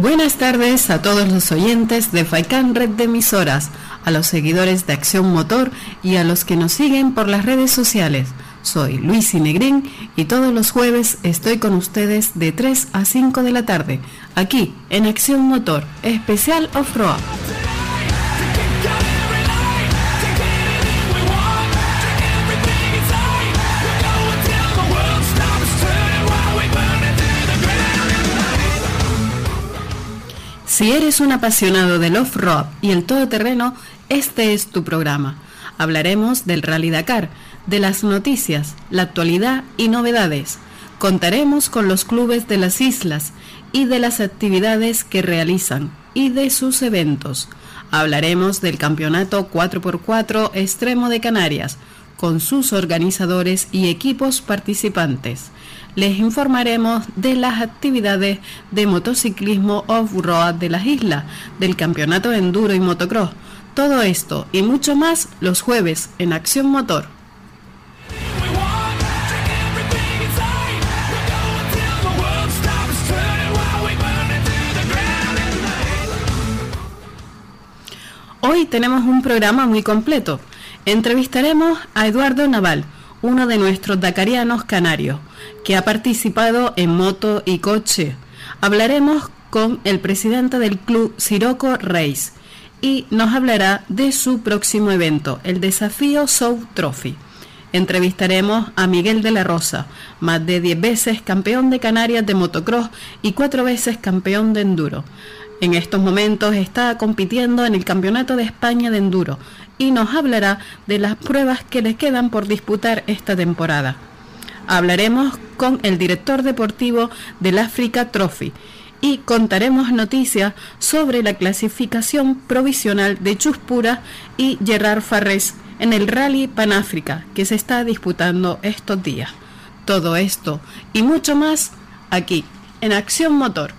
Buenas tardes a todos los oyentes de FAICAN Red de Emisoras, a los seguidores de Acción Motor y a los que nos siguen por las redes sociales. Soy Luis Inegrín y todos los jueves estoy con ustedes de 3 a 5 de la tarde, aquí en Acción Motor, especial off-road. Si eres un apasionado del off-road y el todoterreno, este es tu programa. Hablaremos del Rally Dakar, de las noticias, la actualidad y novedades. Contaremos con los clubes de las islas y de las actividades que realizan y de sus eventos. Hablaremos del campeonato 4x4 Extremo de Canarias, con sus organizadores y equipos participantes les informaremos de las actividades de motociclismo off-road de las islas, del campeonato de enduro y motocross. Todo esto y mucho más los jueves en Acción Motor. Hoy tenemos un programa muy completo. Entrevistaremos a Eduardo Naval, uno de nuestros dacarianos canarios que ha participado en moto y coche. Hablaremos con el presidente del club Siroco Reis y nos hablará de su próximo evento, el Desafío South Trophy. Entrevistaremos a Miguel de la Rosa, más de 10 veces campeón de Canarias de motocross y cuatro veces campeón de enduro. En estos momentos está compitiendo en el Campeonato de España de Enduro y nos hablará de las pruebas que le quedan por disputar esta temporada hablaremos con el director deportivo del Africa Trophy y contaremos noticias sobre la clasificación provisional de Chuspura y Gerard Farrés en el Rally Panáfrica que se está disputando estos días. Todo esto y mucho más aquí en Acción Motor.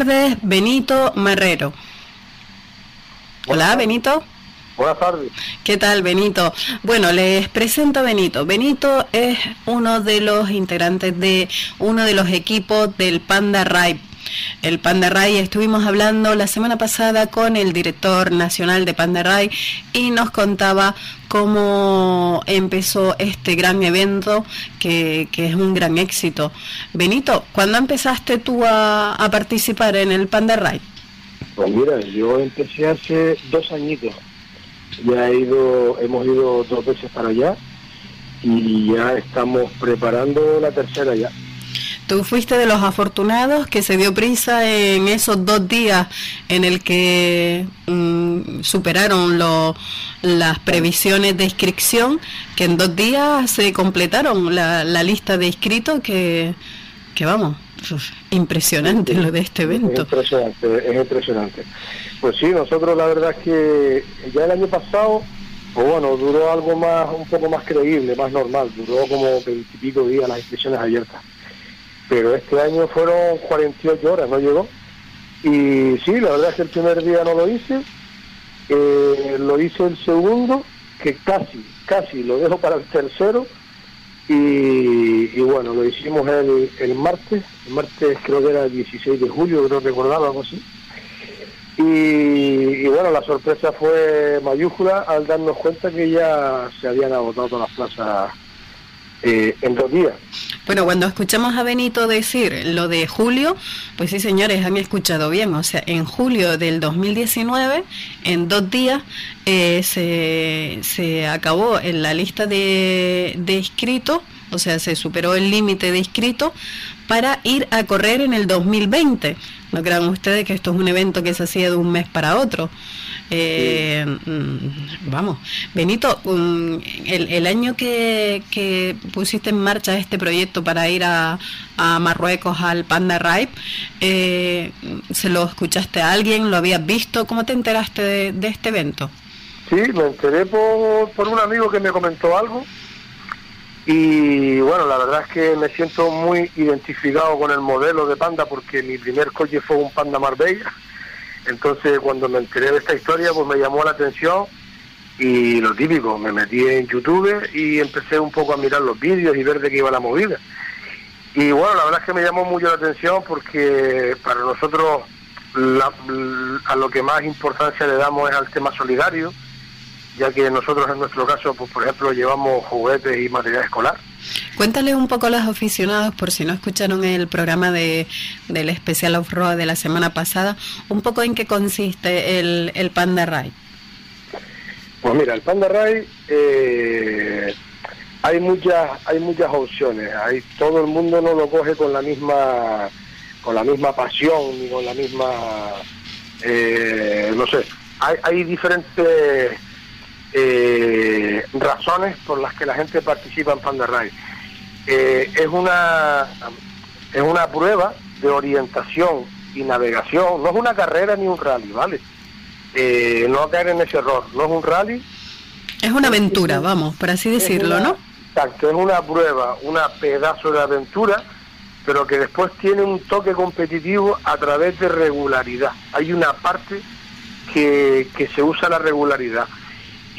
Tardes, Benito Marrero. Hola, Benito. Buenas tardes. ¿Qué tal, Benito? Bueno, les presento a Benito. Benito es uno de los integrantes de uno de los equipos del Panda Ride el Panda Ray. Estuvimos hablando la semana pasada con el director nacional de Panda Ray y nos contaba cómo empezó este gran evento que, es un gran éxito. Benito, ¿cuándo empezaste tú a, participar en el Panda Ray? Pues mira, yo empecé hace dos añitos. Ya he ido, hemos ido dos veces para allá y ya estamos preparando la tercera ya. Tú fuiste de los afortunados que se dio prisa en esos dos días en el que mm, superaron las previsiones de inscripción, que en dos días se completaron la, lista de inscritos que, que vamos, impresionante lo de este evento. Es impresionante, es impresionante. Pues sí, nosotros la verdad es que ya el año pasado pues bueno, duró algo más, un poco más creíble, más normal, duró como veintipico días las inscripciones abiertas. Pero este año fueron 48 horas, no llegó. Y sí, la verdad es que el primer día no lo hice, eh, lo hice el segundo, que casi, casi lo dejo para el tercero, y, bueno, lo hicimos el, el martes, el martes creo que era el 16 de julio, creo recordaba algo así. Y, bueno, la sorpresa fue mayúscula al darnos cuenta que ya se habían agotado las plazas eh, en dos días. Bueno, cuando escuchamos a Benito decir lo de julio, pues sí, señores, han escuchado bien. O sea, en julio del 2019, en dos días, eh, se, se acabó en la lista de, de inscritos, o sea, se superó el límite de inscritos para ir a correr en el 2020. No crean ustedes que esto es un evento que se hacía de un mes para otro. Eh, mm, vamos, Benito, el, año que, pusiste en marcha este proyecto para ir a, Marruecos al Panda Ride, eh, ¿se lo escuchaste a alguien? ¿Lo habías visto? ¿Cómo te enteraste de, este evento? Sí, me enteré por un amigo que me comentó algo y bueno, la verdad es que me siento muy identificado con el modelo de Panda porque mi primer coche fue un Panda Marbella. Entonces cuando me enteré de esta historia pues me llamó la atención y lo típico, me metí en YouTube y empecé un poco a mirar los vídeos y ver de qué iba la movida. Y bueno, la verdad es que me llamó mucho la atención porque para nosotros a lo que más importancia le damos es al tema solidario ya que nosotros en nuestro caso, pues, por ejemplo, llevamos juguetes y material escolar. Cuéntale un poco a los aficionados, por si no escucharon el programa de, del especial off-road de la semana pasada, un poco en qué consiste el, el Panda Ride. Pues mira, el Panda Ride eh, hay muchas hay muchas opciones. Hay, todo el mundo no lo coge con la misma con la misma pasión ni con la misma eh, no sé. Hay, hay diferentes eh, razones por las que la gente participa en Panda Ride. Eh, es una es una prueba de orientación y navegación, no es una carrera ni un rally, ¿vale? Eh, no caer en ese error, no es un rally. Es una aventura, vamos, por así decirlo, ¿no? Exacto, es una prueba, una pedazo de aventura, pero que después tiene un toque competitivo a través de regularidad. Hay una parte que, que se usa la regularidad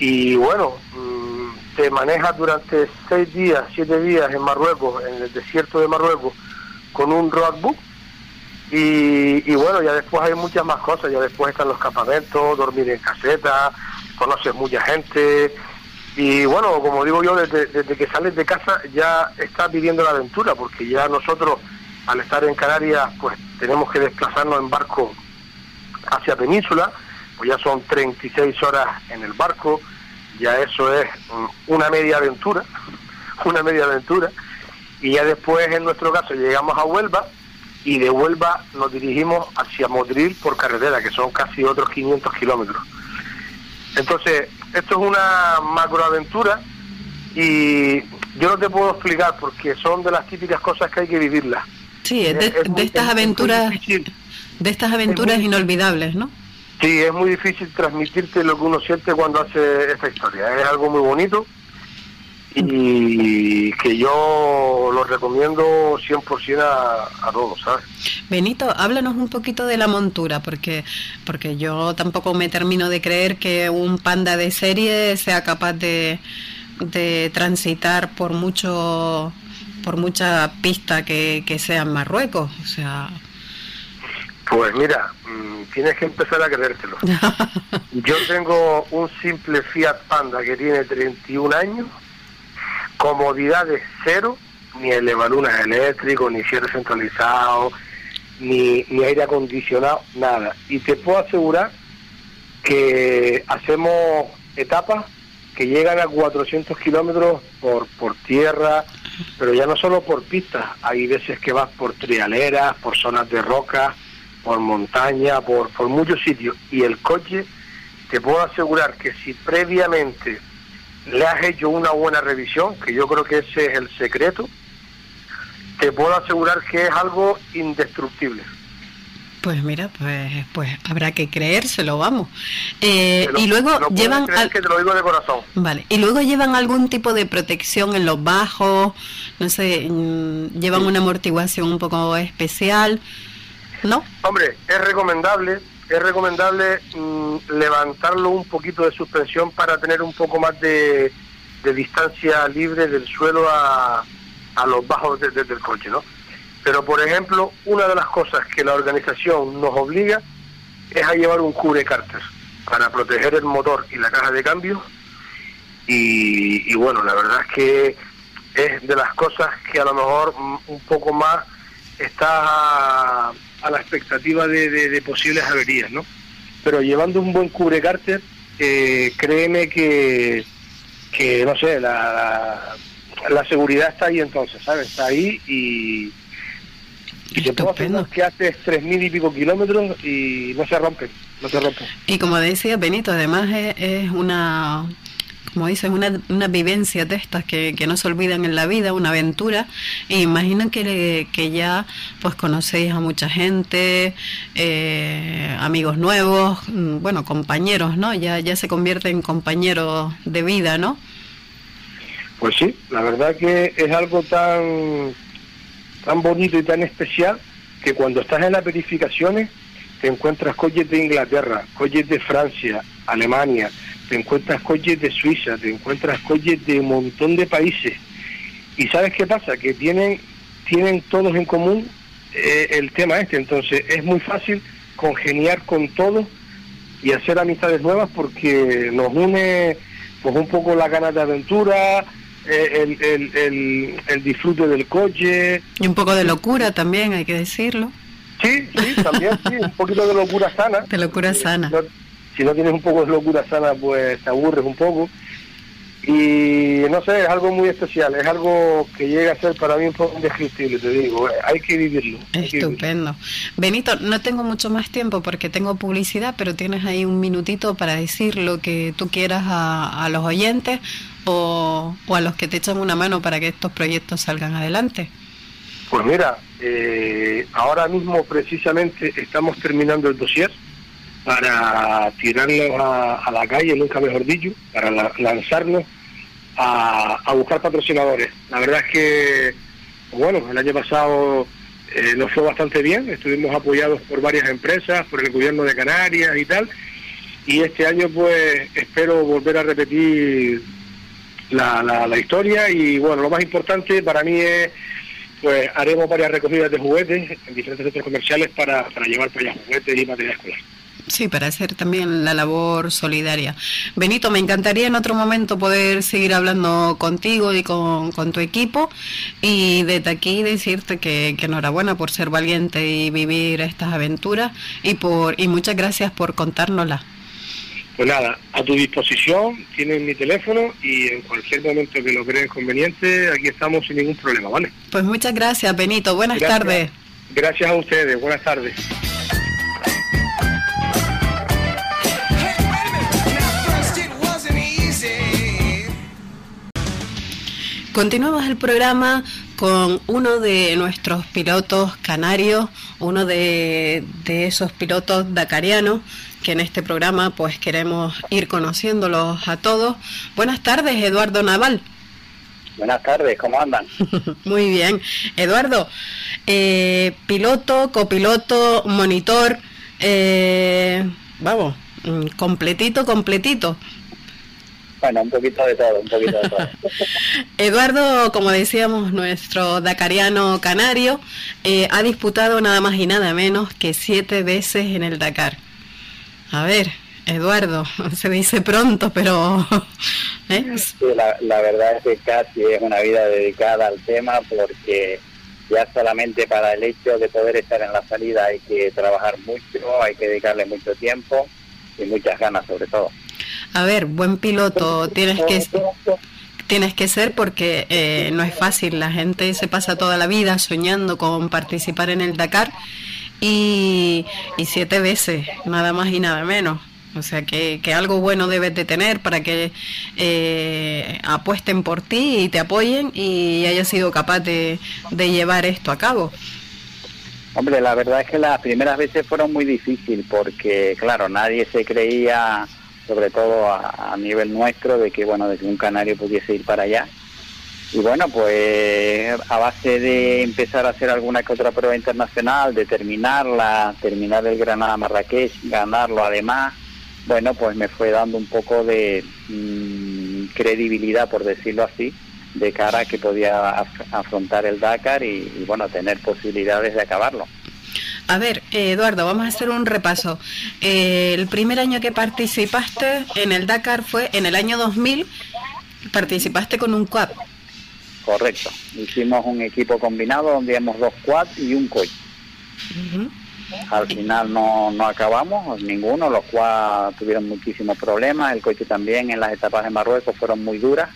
y bueno, mm, te manejas durante seis días, siete días en Marruecos, en el desierto de Marruecos, con un roadbook. Y, y bueno, ya después hay muchas más cosas, ya después están los campamentos, dormir en caseta, conoces mucha gente. Y bueno, como digo yo, desde, desde que sales de casa ya estás viviendo la aventura, porque ya nosotros, al estar en Canarias, pues tenemos que desplazarnos en barco hacia Península pues ya son 36 horas en el barco, ya eso es una media aventura, una media aventura, y ya después en nuestro caso llegamos a Huelva y de Huelva nos dirigimos hacia Modril por carretera, que son casi otros 500 kilómetros. Entonces, esto es una macroaventura y yo no te puedo explicar porque son de las típicas cosas que hay que vivirlas. Sí, de, estas aventuras, de estas aventuras inolvidables, ¿no? Sí, es muy difícil transmitirte lo que uno siente cuando hace esta historia. Es algo muy bonito y que yo lo recomiendo 100% a, a todos, ¿sabes? Benito, háblanos un poquito de la montura, porque, porque yo tampoco me termino de creer que un panda de serie sea capaz de, de transitar por mucho por mucha pista que, que sea en Marruecos, o sea... Pues mira, mm, tienes que empezar a creértelo. Yo tengo un simple Fiat Panda que tiene 31 años, comodidades cero, ni elevalunas eléctricos, ni cierre centralizado, ni, ni aire acondicionado, nada. Y te puedo asegurar que hacemos etapas que llegan a 400 kilómetros por, por tierra, pero ya no solo por pistas, hay veces que vas por trialeras, por zonas de roca, por montaña, por, por muchos sitios. Y el coche, te puedo asegurar que si previamente le has hecho una buena revisión, que yo creo que ese es el secreto, te puedo asegurar que es algo indestructible. Pues mira, pues, pues habrá que creérselo, vamos. Eh, y luego llevan... que te lo digo de corazón. Vale, y luego llevan algún tipo de protección en los bajos, no sé, mm, llevan una amortiguación un poco especial, ¿no? Hombre, es recomendable, es recomendable mm, levantarlo un poquito de suspensión para tener un poco más de, distancia libre del suelo a, a los bajos del coche, ¿no? Pero, por ejemplo, una de las cosas que la organización nos obliga es a llevar un cubre cárter para proteger el motor y la caja de cambio. Y, bueno, la verdad es que es de las cosas que a lo mejor un poco más está a, la expectativa de, posibles averías, ¿no? Pero llevando un buen cubre cárter, eh, créeme que, que, no sé, la, la seguridad está ahí entonces, ¿sabes? Está ahí y y que que haces tres mil y pico kilómetros y no se rompen, no se rompen. Y como decía Benito, además es, una como dices, una, una vivencia de estas que, que, no se olvidan en la vida, una aventura. E imagino que, que ya pues conocéis a mucha gente, eh, amigos nuevos, mm, bueno, compañeros, ¿no? Ya, ya se convierte en compañeros de vida, ¿no? Pues sí, la verdad que es algo tan tan bonito y tan especial que cuando estás en las verificaciones te encuentras coches de Inglaterra, coches de Francia, Alemania, te encuentras coches de Suiza, te encuentras coches de un montón de países. ¿Y sabes qué pasa? Que tienen, tienen todos en común eh, el tema este. Entonces es muy fácil congeniar con todos y hacer amistades nuevas porque nos une pues un poco la ganas de aventura, eh, el, el, el, disfrute del coche. Y un poco de locura también, hay que decirlo. Sí, sí, también, sí, un poquito de locura sana. De locura sana. Si no, tienes un poco de locura sana, pues te aburres un poco. Y no sé, es algo muy especial, es algo que llega a ser para mí un poco indescriptible, te digo, hay que vivirlo. Estupendo. Benito, no tengo mucho más tiempo porque tengo publicidad, pero tienes ahí un minutito para decir lo que tú quieras a, a los oyentes o, a los que te echan una mano para que estos proyectos salgan adelante? Pues mira, eh, ahora mismo precisamente estamos terminando el dossier para tirarlo a, la calle, nunca mejor dicho, para lanzarnos a, buscar patrocinadores. La verdad es que, bueno, el año pasado eh, nos fue bastante bien, estuvimos apoyados por varias empresas, por el gobierno de Canarias y tal, y este año pues espero volver a repetir la, la, historia y bueno, lo más importante para mí es pues haremos varias recogidas de juguetes en diferentes centros comerciales para, para llevar para allá juguetes y material escolar. Sí, para hacer también la labor solidaria. Benito, me encantaría en otro momento poder seguir hablando contigo y con, con tu equipo y desde aquí decirte que, que, enhorabuena por ser valiente y vivir estas aventuras y, por, y muchas gracias por contárnoslas. Pues nada, a tu disposición, tienes mi teléfono y en cualquier momento que lo crees conveniente, aquí estamos sin ningún problema, ¿vale? Pues muchas gracias, Benito. Buenas tardes. Gracias a ustedes. Buenas tardes. Continuamos el programa con uno de nuestros pilotos canarios, uno de, de esos pilotos dacarianos que en este programa pues queremos ir conociéndolos a todos. Buenas tardes, Eduardo Naval. Buenas tardes, ¿cómo andan? Muy bien. Eduardo, eh, piloto, copiloto, monitor, eh, vamos, mm, completito, completito. Bueno, un poquito de todo, un poquito de todo. Eduardo, como decíamos, nuestro dacariano canario, eh, ha disputado nada más y nada menos que siete veces en el Dakar. A ver, Eduardo, se dice pronto, pero... ¿eh? la, la, verdad es que casi es una vida dedicada al tema porque ya solamente para el hecho de poder estar en la salida hay que trabajar mucho, hay que dedicarle mucho tiempo y muchas ganas sobre todo. A ver, buen piloto tienes que tienes que ser porque eh, no es fácil. La gente se pasa toda la vida soñando con participar en el Dakar y, siete veces, nada más y nada menos. O sea que, que algo bueno debes de tener para que eh, apuesten por ti y te apoyen y hayas sido capaz de, llevar esto a cabo. Hombre, la verdad es que las primeras veces fueron muy difíciles porque, claro, nadie se creía, sobre todo a, nivel nuestro, de que, bueno, de que un canario pudiese ir para allá. Y bueno, pues a base de empezar a hacer alguna que otra prueba internacional, de terminarla, terminar el Granada Marrakech, ganarlo además, bueno, pues me fue dando un poco de mm, credibilidad, por decirlo así, de cara a que podía afrontar el Dakar y, bueno, tener posibilidades de acabarlo. A ver, Eduardo, vamos a hacer un repaso. Eh, el primer año que participaste en el Dakar fue en el año 2000, participaste con un quad. Correcto, hicimos un equipo combinado donde íbamos dos quad y un coche. Al final no, no acabamos, ninguno, los quad tuvieron muchísimos problemas, el coche también en las etapas de Marruecos fueron muy duras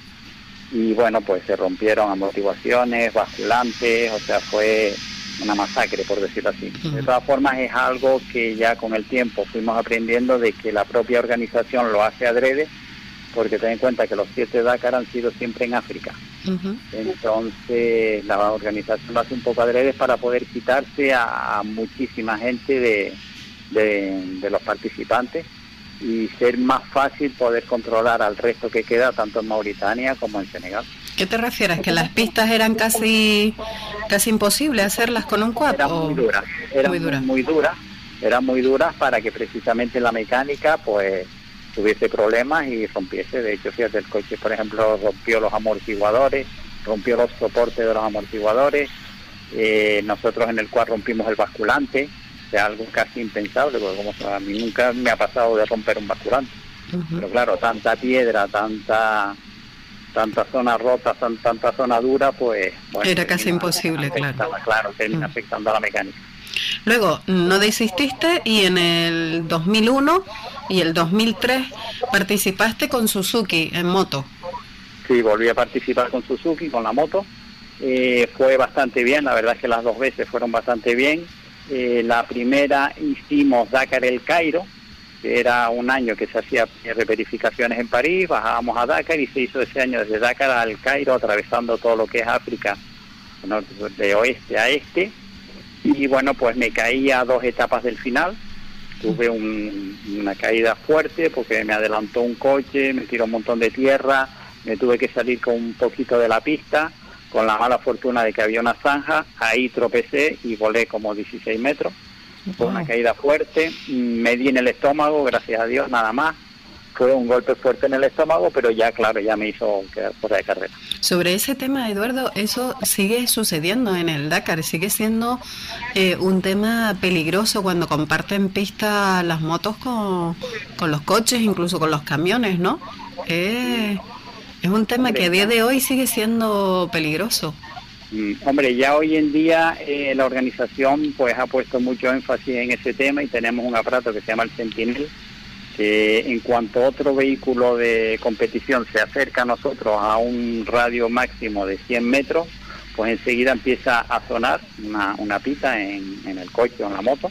y bueno, pues se rompieron amortiguaciones, basculantes, o sea, fue una masacre, por decirlo así. De todas formas, es algo que ya con el tiempo fuimos aprendiendo de que la propia organización lo hace adrede, porque ten en cuenta que los siete Dakar han sido siempre en África. Entonces, la organización lo hace un poco adrede para poder quitarse a, muchísima gente de, de los participantes y ser más fácil poder controlar al resto que queda tanto en Mauritania como en Senegal. ¿Qué te refieres? ¿Que las pistas eran casi casi imposibles hacerlas con un quad? Eran muy duras, eran muy duras. Muy, duras, eran muy duras para que precisamente la mecánica pues tuviese problemas y rompiese. De hecho, fíjate, el coche, por ejemplo, rompió los amortiguadores, rompió los soportes de los amortiguadores. Eh, nosotros en el quad rompimos el basculante, algo casi impensable, porque como a mí nunca me ha pasado de romper un basculante. Pero claro, tanta piedra, tanta tanta zona rota, tanta zona dura, pues... Era casi imposible, claro. Claro, termina afectando a la mecánica. Luego, no desististe y en el 2001 y el 2003 participaste con Suzuki en moto. Sí, volví a participar con Suzuki, con la moto. Eh, fue bastante bien, la verdad es que las dos veces fueron bastante bien. Eh, la primera hicimos Dakar el Cairo, que era un año que se hacía reverificaciones en París, bajábamos a Dakar y se hizo ese año desde Dakar al Cairo, atravesando todo lo que es África, de oeste a este. Y bueno, pues me caí a dos etapas del final. Tuve una caída fuerte porque me adelantó un coche, me tiró un montón de tierra, me tuve que salir con un poquito de la pista con la mala fortuna de que había una zanja, ahí tropecé y volé como 16 metros. Fue una caída fuerte, me di en el estómago, gracias a Dios, nada más. Fue un golpe fuerte en el estómago, pero ya, claro, ya me hizo quedar fuera de carrera. Sobre ese tema, Eduardo, eso sigue sucediendo en el Dakar, sigue siendo eh, un tema peligroso cuando comparten pista las motos con, con los coches, incluso con los camiones, ¿no? Eh, es un tema que a día de hoy sigue siendo peligroso. Mm, hombre, ya hoy en día eh, la organización pues ha puesto mucho énfasis en ese tema y tenemos un aparato que se llama el Sentinel, que en cuanto otro vehículo de competición se acerca a nosotros a un radio máximo de 100 metros, pues enseguida empieza a sonar una, una pita en, el coche o en la moto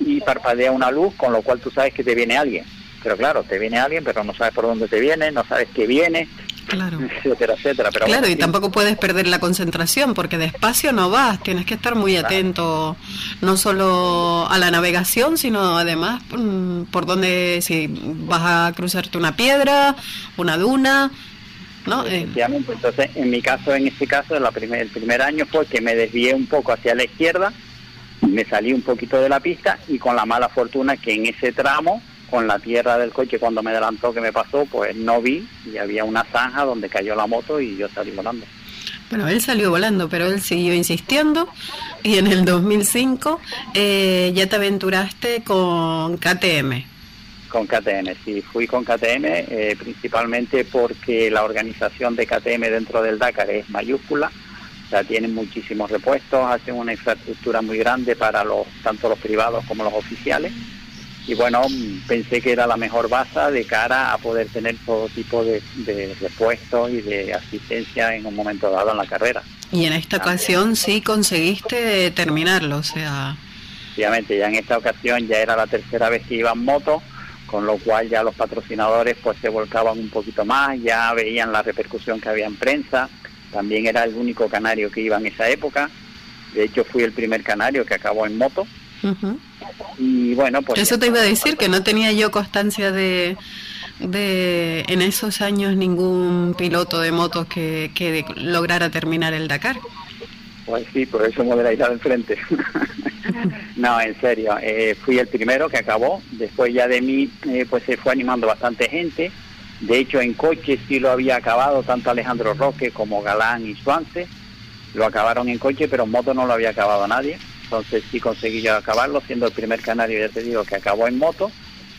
y parpadea una luz, con lo cual tú sabes que te viene alguien. Pero claro, te viene alguien, pero no sabes por dónde te viene, no sabes qué viene, claro. etcétera, etcétera. Pero claro, y tampoco puedes perder la concentración porque despacio no vas, tienes que estar muy atento no solo a la navegación, sino además mm, por donde, si vas a cruzarte una piedra, una duna, ¿no? Eh, entonces, en mi caso, en este caso, la primer, el primer año fue que me desvié un poco hacia la izquierda, me salí un poquito de la pista y con la mala fortuna que en ese tramo con la tierra del coche cuando me adelantó que me pasó, pues no vi y había una zanja donde cayó la moto y yo salí volando. Bueno, él salió volando, pero él siguió insistiendo y en el 2005 eh, ya te aventuraste con KTM. Con KTM, sí, fui con KTM eh, principalmente porque la organización de KTM dentro del Dakar es mayúscula, o sea, tienen muchísimos repuestos, hacen una infraestructura muy grande para los tanto los privados como los oficiales y bueno, pensé que era la mejor base de cara a poder tener todo tipo de, repuestos y de asistencia en un momento dado en la carrera. Y en esta ocasión sí conseguiste terminarlo, o sea... Obviamente, ya en esta ocasión ya era la tercera vez que iba en moto, con lo cual ya los patrocinadores pues se volcaban un poquito más, ya veían la repercusión que había en prensa, también era el único canario que iba en esa época, De hecho, fui el primer canario que acabó en moto. Y bueno, pues... Eso te iba a decir, que no tenía yo constancia de, de en esos años ningún piloto de motos que, que lograra terminar el Dakar. Pues sí, por eso me hubiera ido enfrente. no, en serio, eh, fui el primero que acabó. Después ya de mí, eh, pues se fue animando bastante gente. De hecho, en coche sí lo había acabado tanto Alejandro Roque como Galán y Suance. Lo acabaron en coche, pero en moto no lo había acabado nadie. Entonces sí conseguí yo acabarlo, siendo el primer canario, ya te digo, que acabó en moto.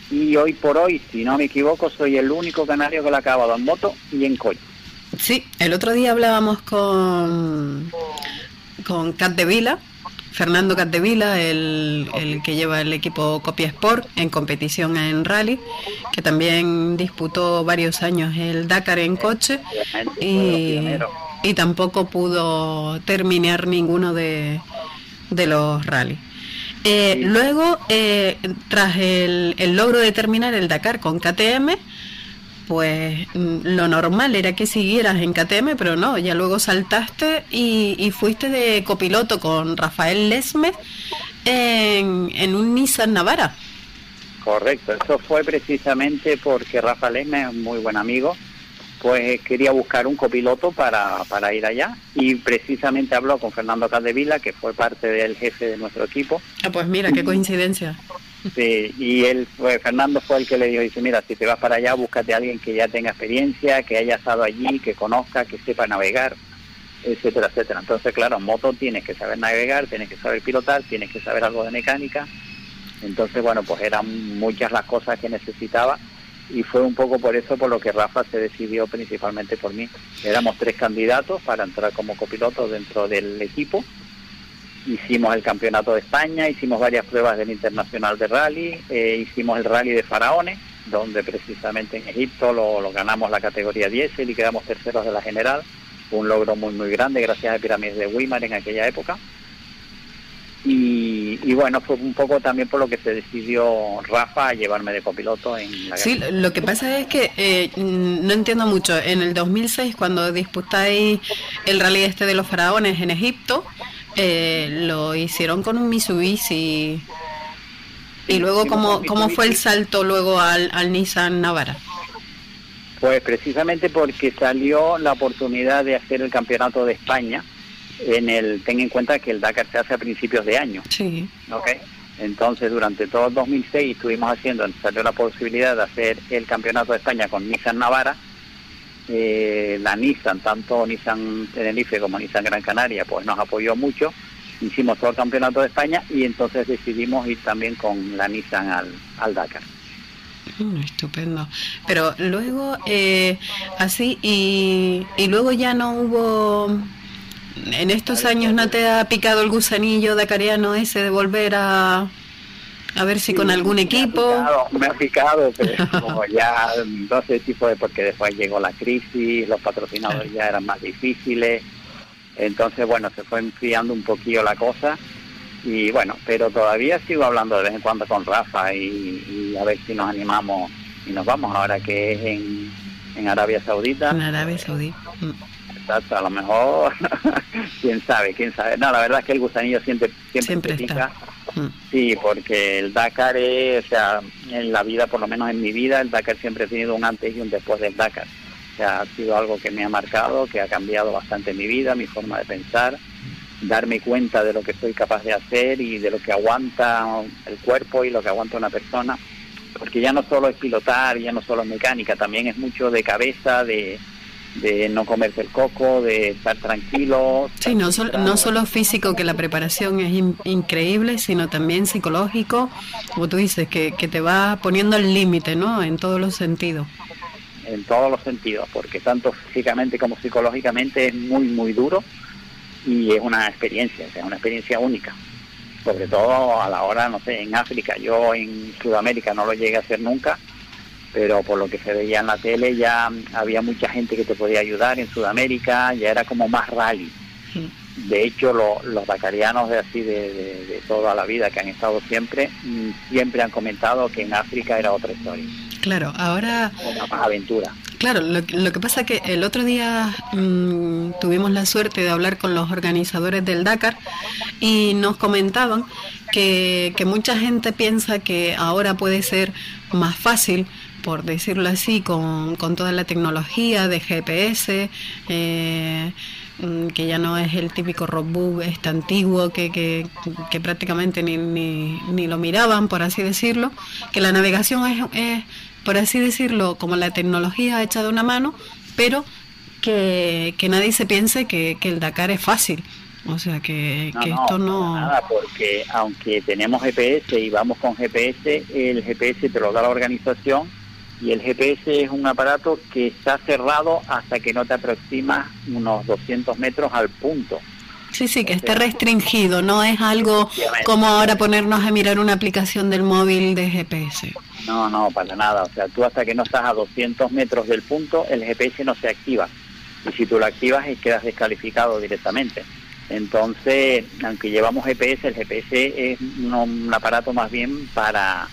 Y hoy por hoy, si no me equivoco, soy el único canario que lo ha acabado en moto y en coche. Sí, el otro día hablábamos con, con Cat de Vila, Fernando Catdevila, el, el que lleva el equipo Copia Sport en competición en rally, que también disputó varios años el Dakar en coche y, y tampoco pudo terminar ninguno de, de los rally. Eh, luego, eh, tras el, el, logro de terminar el Dakar con KTM, pues mm, lo normal era que siguieras en KTM, pero no, ya luego saltaste y, fuiste de copiloto con Rafael Lesme en, en, un Nissan Navara. Correcto, eso fue precisamente porque Rafael Lesme es un muy buen amigo, pues quería buscar un copiloto para, para ir allá y precisamente habló con Fernando Caldevila, que fue parte del jefe de nuestro equipo. Ah, pues mira, qué coincidencia. Sí, y él fue, Fernando fue el que le dijo, dice, mira, si te vas para allá, búscate a alguien que ya tenga experiencia, que haya estado allí, que conozca, que sepa navegar, etcétera, etcétera. Entonces, claro, en moto tienes que saber navegar, tienes que saber pilotar, tienes que saber algo de mecánica. Entonces, bueno, pues eran muchas las cosas que necesitaba y fue un poco por eso por lo que Rafa se decidió principalmente por mí. Éramos tres candidatos para entrar como copiloto dentro del equipo hicimos el campeonato de España, hicimos varias pruebas del Internacional de Rally, eh, hicimos el Rally de Faraones, donde precisamente en Egipto lo, ganamos la categoría 10 y quedamos terceros de la general, un logro muy muy grande gracias a Pirámides de Weimar en aquella época. Y, bueno, fue un poco también por lo que se decidió Rafa a llevarme de copiloto en la Sí, lo que pasa es que eh, no entiendo mucho. En el 2006, cuando disputáis el rally este de los faraones en Egipto, eh, lo hicieron con un Mitsubishi. Y luego, ¿cómo, cómo fue el salto luego al, al Nissan Navara? Pues precisamente porque salió la oportunidad de hacer el campeonato de España en el ten en cuenta que el Dakar se hace a principios de año. Sí. ¿okay? Entonces, durante todo el 2006 estuvimos haciendo, salió la posibilidad de hacer el campeonato de España con Nissan Navara eh, la Nissan, tanto Nissan Tenerife como Nissan Gran Canaria, pues nos apoyó mucho. Hicimos todo el campeonato de España y entonces decidimos ir también con la Nissan al, al Dakar. Mm, estupendo. Pero luego, eh, así, y, y luego ya no hubo en estos años no te ha picado el gusanillo dakariano ese de volver a, a ver si con algún equipo. Me ha picado, pero como ya no sé si fue porque después llegó la crisis, los patrocinadores ya eran más difíciles. Entonces, bueno, se fue enfriando un poquillo la cosa. Y bueno, pero todavía sigo hablando de vez en cuando con Rafa y, a ver si nos animamos y nos vamos ahora que es en, en Arabia Saudita. En Arabia Saudita. Exacto, a lo mejor, quién sabe, quién sabe. No, la verdad es que el gusanillo siempre, siempre, Está. Mm. Sí, porque el Dakar es, o sea, en la vida, por lo menos en mi vida, el Dakar siempre ha tenido un antes y un después del Dakar. O sea, ha sido algo que me ha marcado, que ha cambiado bastante mi vida, mi forma de pensar, darme cuenta de lo que soy capaz de hacer y de lo que aguanta el cuerpo y lo que aguanta una persona. Porque ya no solo es pilotar, ya no solo es mecánica, también es mucho de cabeza, de, de no comerse el coco, de estar tranquilo. Sí, no, no solo físico, que la preparación es increíble, sino también psicológico, como tú dices, que, que te va poniendo el límite, ¿no? En todos los sentidos. En todos los sentidos, porque tanto físicamente como psicológicamente es muy, muy duro y es una experiencia, es una experiencia única. Sobre todo a la hora, no sé, en África, yo en Sudamérica no lo llegué a hacer nunca, pero por lo que se veía en la tele ya había mucha gente que te podía ayudar en Sudamérica, ya era como más rally. De hecho, los bacarianos de así de, toda la vida que han estado siempre, mm, siempre han comentado que en África era otra historia. Claro, ahora... Una más aventura. Claro, lo, lo, que pasa es que el otro día mmm, tuvimos la suerte de hablar con los organizadores del Dakar y nos comentaban que, que mucha gente piensa que ahora puede ser más fácil por decirlo así, con, con, toda la tecnología de GPS, eh, que ya no es el típico roadbook este antiguo que, que, que prácticamente ni, ni, ni, lo miraban, por así decirlo, que la navegación es, es, por así decirlo, como la tecnología hecha de una mano, pero que, que nadie se piense que, que el Dakar es fácil. O sea que, no, que no, esto no... Nada, porque aunque tenemos GPS y vamos con GPS, el GPS te lo da la organización y el GPS es un aparato que está cerrado hasta que no te aproximas unos 200 metros al punto. Sí, sí, que esté restringido, no es algo como ahora ponernos a mirar una aplicación del móvil de GPS. No, no, para nada. O sea, tú hasta que no estás a 200 metros del punto, el GPS no se activa. Y si tú lo activas, quedas descalificado directamente. Entonces, aunque llevamos GPS, el GPS es un, un aparato más bien para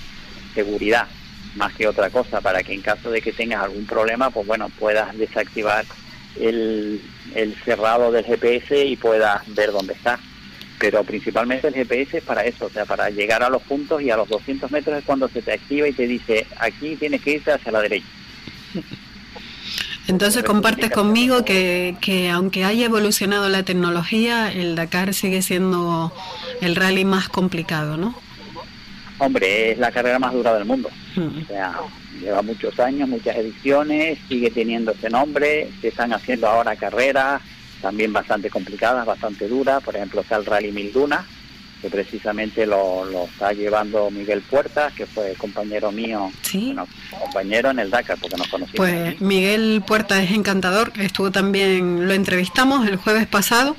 seguridad más que otra cosa, para que en caso de que tengas algún problema, pues bueno, puedas desactivar el, el cerrado del GPS y puedas ver dónde está. Pero principalmente el GPS es para eso, o sea, para llegar a los puntos y a los 200 metros es cuando se te activa y te dice, aquí tienes que irte hacia la derecha. Entonces compartes conmigo que, que aunque haya evolucionado la tecnología, el Dakar sigue siendo el rally más complicado, ¿no? Hombre, es la carrera más dura del mundo. O sea, lleva muchos años, muchas ediciones, sigue teniendo ese nombre, se están haciendo ahora carreras también bastante complicadas, bastante duras. Por ejemplo, está el Rally Mil Dunas, que precisamente lo, lo, está llevando Miguel Puertas, que fue compañero mío, ¿Sí? bueno, compañero en el Dakar, porque nos conocimos. Pues Miguel Puertas es encantador, estuvo también, lo entrevistamos el jueves pasado.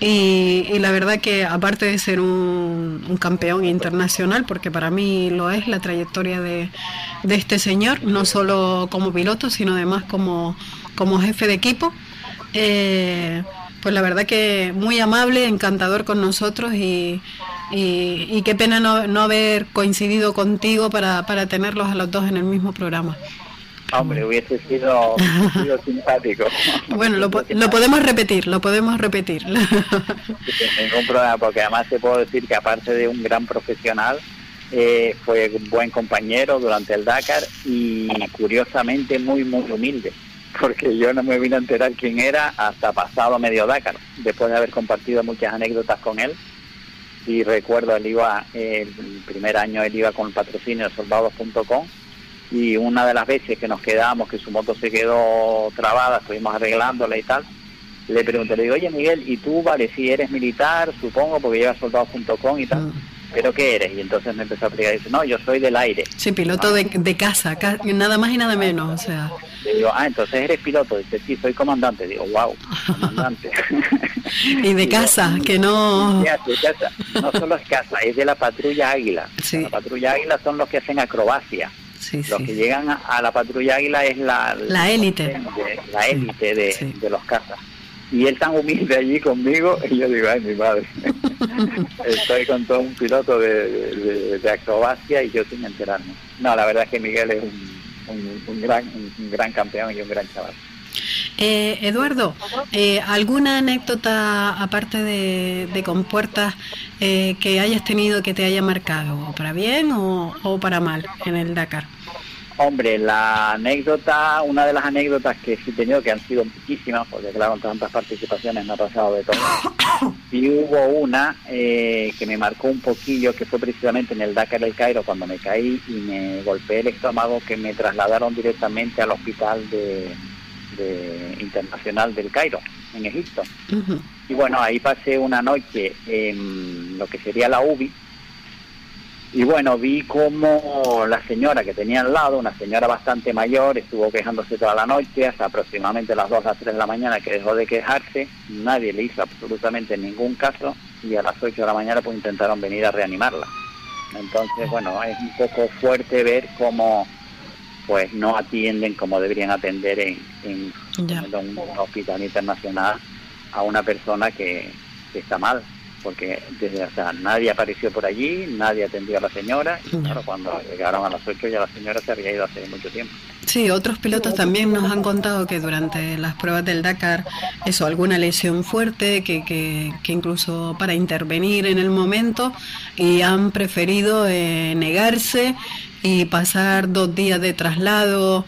Y, y, la verdad que aparte de ser un, un, campeón internacional, porque para mí lo es la trayectoria de, de, este señor, no solo como piloto, sino además como, como jefe de equipo, eh, pues la verdad que muy amable, encantador con nosotros y, y, qué pena no, no, haber coincidido contigo para, para tenerlos a los dos en el mismo programa. Hombre, hubiese sido, sido simpático. Bueno, lo, lo, podemos repetir, lo podemos repetir. Sin ningún problema, porque además te puedo decir que aparte de un gran profesional, eh, fue un buen compañero durante el Dakar y curiosamente muy, muy humilde, porque yo no me vine a enterar quién era hasta pasado medio Dakar, después de haber compartido muchas anécdotas con él. Y recuerdo, él iba, el primer año él iba con el patrocinio de soldados.com y una de las veces que nos quedamos, que su moto se quedó trabada, estuvimos arreglándola y tal, le pregunté, le digo, oye Miguel, ¿y tú, vale, si eres militar, supongo, porque llevas soldados.com y tal? Mm. ¿Pero qué eres? Y entonces me empezó a explicar, dice, no, yo soy del aire. Sí, piloto ah. de, de, casa, nada más y nada menos, o sea... Le digo, ah, entonces eres piloto. Dice, sí, soy comandante. Digo, wow, comandante. y de casa, que no... de casa. No solo es casa, es de la patrulla Águila. Sí. La patrulla Águila son los que hacen acrobacia. Sí, los sí. que llegan a, a, la patrulla Águila es la la élite. la élite de, sí. de, los cazas. Y él tan humilde allí conmigo y yo digo ay mi madre estoy con todo un piloto de, de, de, acrobacia y yo sin enterarme. No la verdad es que Miguel es un, un, un gran un gran campeón y un gran chaval eh, Eduardo, eh, ¿alguna anécdota aparte de, de compuertas eh, que hayas tenido que te haya marcado, o para bien o, o, para mal en el Dakar? Hombre, la anécdota, una de las anécdotas que he tenido, que han sido muchísimas, porque claro, con tantas participaciones me ha pasado de todo. Y hubo una eh, que me marcó un poquillo, que fue precisamente en el Dakar del Cairo, cuando me caí y me golpeé el estómago, que me trasladaron directamente al hospital de, de internacional del Cairo, en Egipto. Uh -huh. Y bueno, ahí pasé una noche en lo que sería la UBI. Y bueno, vi como la señora que tenía al lado, una señora bastante mayor, estuvo quejándose toda la noche, hasta aproximadamente las 2 a las 3 de la mañana que dejó de quejarse. Nadie le hizo absolutamente ningún caso y a las 8 de la mañana pues intentaron venir a reanimarla. Entonces, bueno, es un poco fuerte ver cómo pues no atienden como deberían atender en, un hospital internacional a una persona que, que está mal. porque desde o sea, nadie apareció por allí, nadie atendió a la señora, y claro, cuando llegaron a las 8 ya la señora se había ido hace mucho tiempo. Sí, otros pilotos también nos han contado que durante las pruebas del Dakar, eso, alguna lesión fuerte, que, que, que incluso para intervenir en el momento, y han preferido eh, negarse y pasar dos días de traslado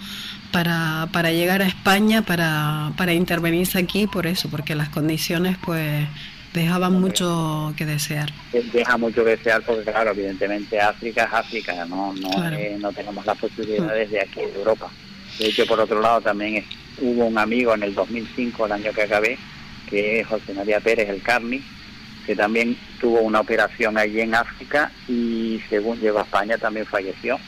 para, para llegar a España para, para intervenirse aquí por eso, porque las condiciones pues dejaban mucho que desear. Deja mucho que desear porque claro, evidentemente África es África, no no, eh, no tenemos las posibilidades de aquí de Europa. De hecho, por otro lado, también hubo un amigo en el 2005, el año que acabé, que es José María Pérez, el Carni, que también tuvo una operación allí en África y según llegó a España también falleció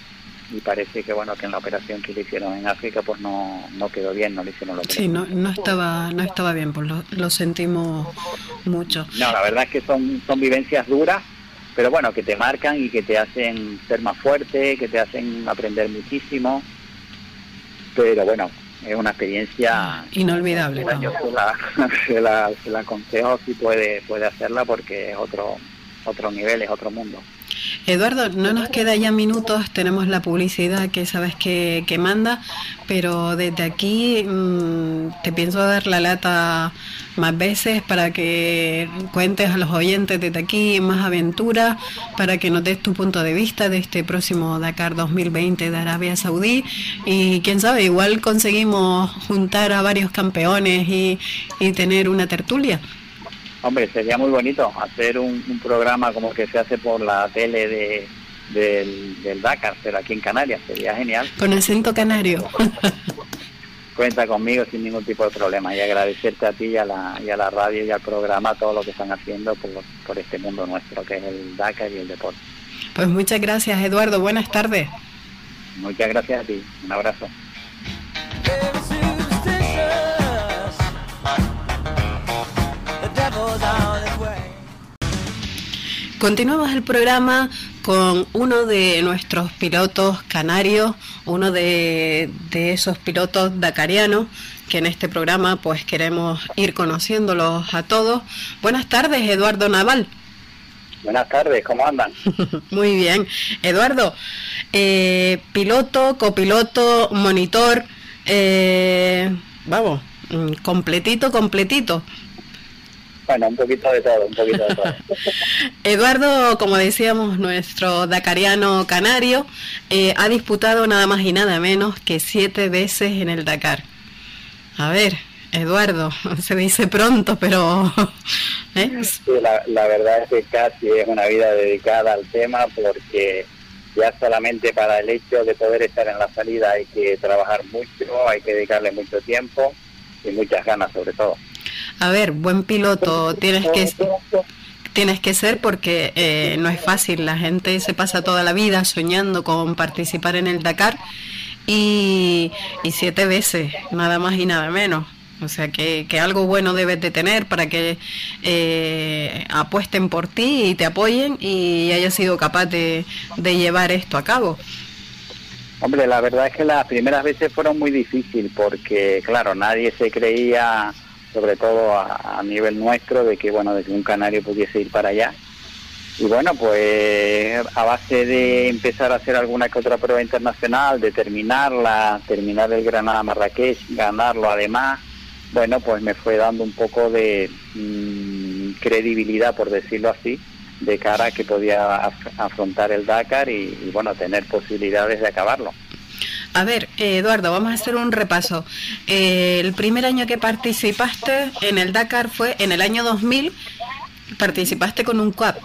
y parece que bueno que en la operación que le hicieron en África pues no, no quedó bien, no le hicieron la operación. Sí, no, no estaba no estaba bien, pues lo, lo sentimos mucho. No, la verdad es que son, son vivencias duras, pero bueno, que te marcan y que te hacen ser más fuerte, que te hacen aprender muchísimo. Pero bueno, es una experiencia inolvidable. ¿no? Yo se la, se, la, se la aconsejo si puede, puede hacerla porque es otro, otro nivel, es otro mundo. Eduardo, no nos queda ya minutos, tenemos la publicidad que sabes que, que manda, pero desde aquí mmm, te pienso dar la lata más veces para que cuentes a los oyentes desde aquí más aventuras, para que nos des tu punto de vista de este próximo Dakar 2020 de Arabia Saudí y quién sabe, igual conseguimos juntar a varios campeones y, y tener una tertulia. Hombre, sería muy bonito hacer un, un, programa como que se hace por la tele de, del, del Dakar, pero aquí en Canarias, sería genial. Con acento canario. Cuenta conmigo sin ningún tipo de problema y agradecerte a ti y a la, y a la radio y al programa todo lo que están haciendo por, por este mundo nuestro, que es el Dakar y el deporte. Pues muchas gracias, Eduardo. Buenas tardes. Muchas gracias a ti. Un abrazo. Continuamos el programa con uno de nuestros pilotos canarios, uno de, de, esos pilotos dakarianos que en este programa pues queremos ir conociéndolos a todos. Buenas tardes, Eduardo Naval. Buenas tardes, ¿cómo andan? Muy bien. Eduardo, eh, piloto, copiloto, monitor, eh, vamos, completito, completito. Bueno, un poquito de todo, un poquito de todo. Eduardo, como decíamos, nuestro dakariano canario, eh, ha disputado nada más y nada menos que siete veces en el Dakar. A ver, Eduardo, se dice pronto, pero... ¿eh? Sí, la, la, verdad es que casi es una vida dedicada al tema porque ya solamente para el hecho de poder estar en la salida hay que trabajar mucho, hay que dedicarle mucho tiempo y muchas ganas sobre todo. A ver, buen piloto tienes que tienes que ser porque eh, no es fácil. La gente se pasa toda la vida soñando con participar en el Dakar y, y siete veces, nada más y nada menos. O sea que, que algo bueno debes de tener para que eh, apuesten por ti y te apoyen y hayas sido capaz de, de llevar esto a cabo. Hombre, la verdad es que las primeras veces fueron muy difíciles porque, claro, nadie se creía sobre todo a, a, nivel nuestro, de que bueno, de que un canario pudiese ir para allá. Y bueno, pues a base de empezar a hacer alguna que otra prueba internacional, de terminarla, terminar el Granada Marrakech, ganarlo además, bueno, pues me fue dando un poco de mmm, credibilidad, por decirlo así, de cara a que podía af afrontar el Dakar y, y bueno, tener posibilidades de acabarlo. A ver, eh, Eduardo, vamos a hacer un repaso. Eh, el primer año que participaste en el Dakar fue en el año 2000, participaste con un quad.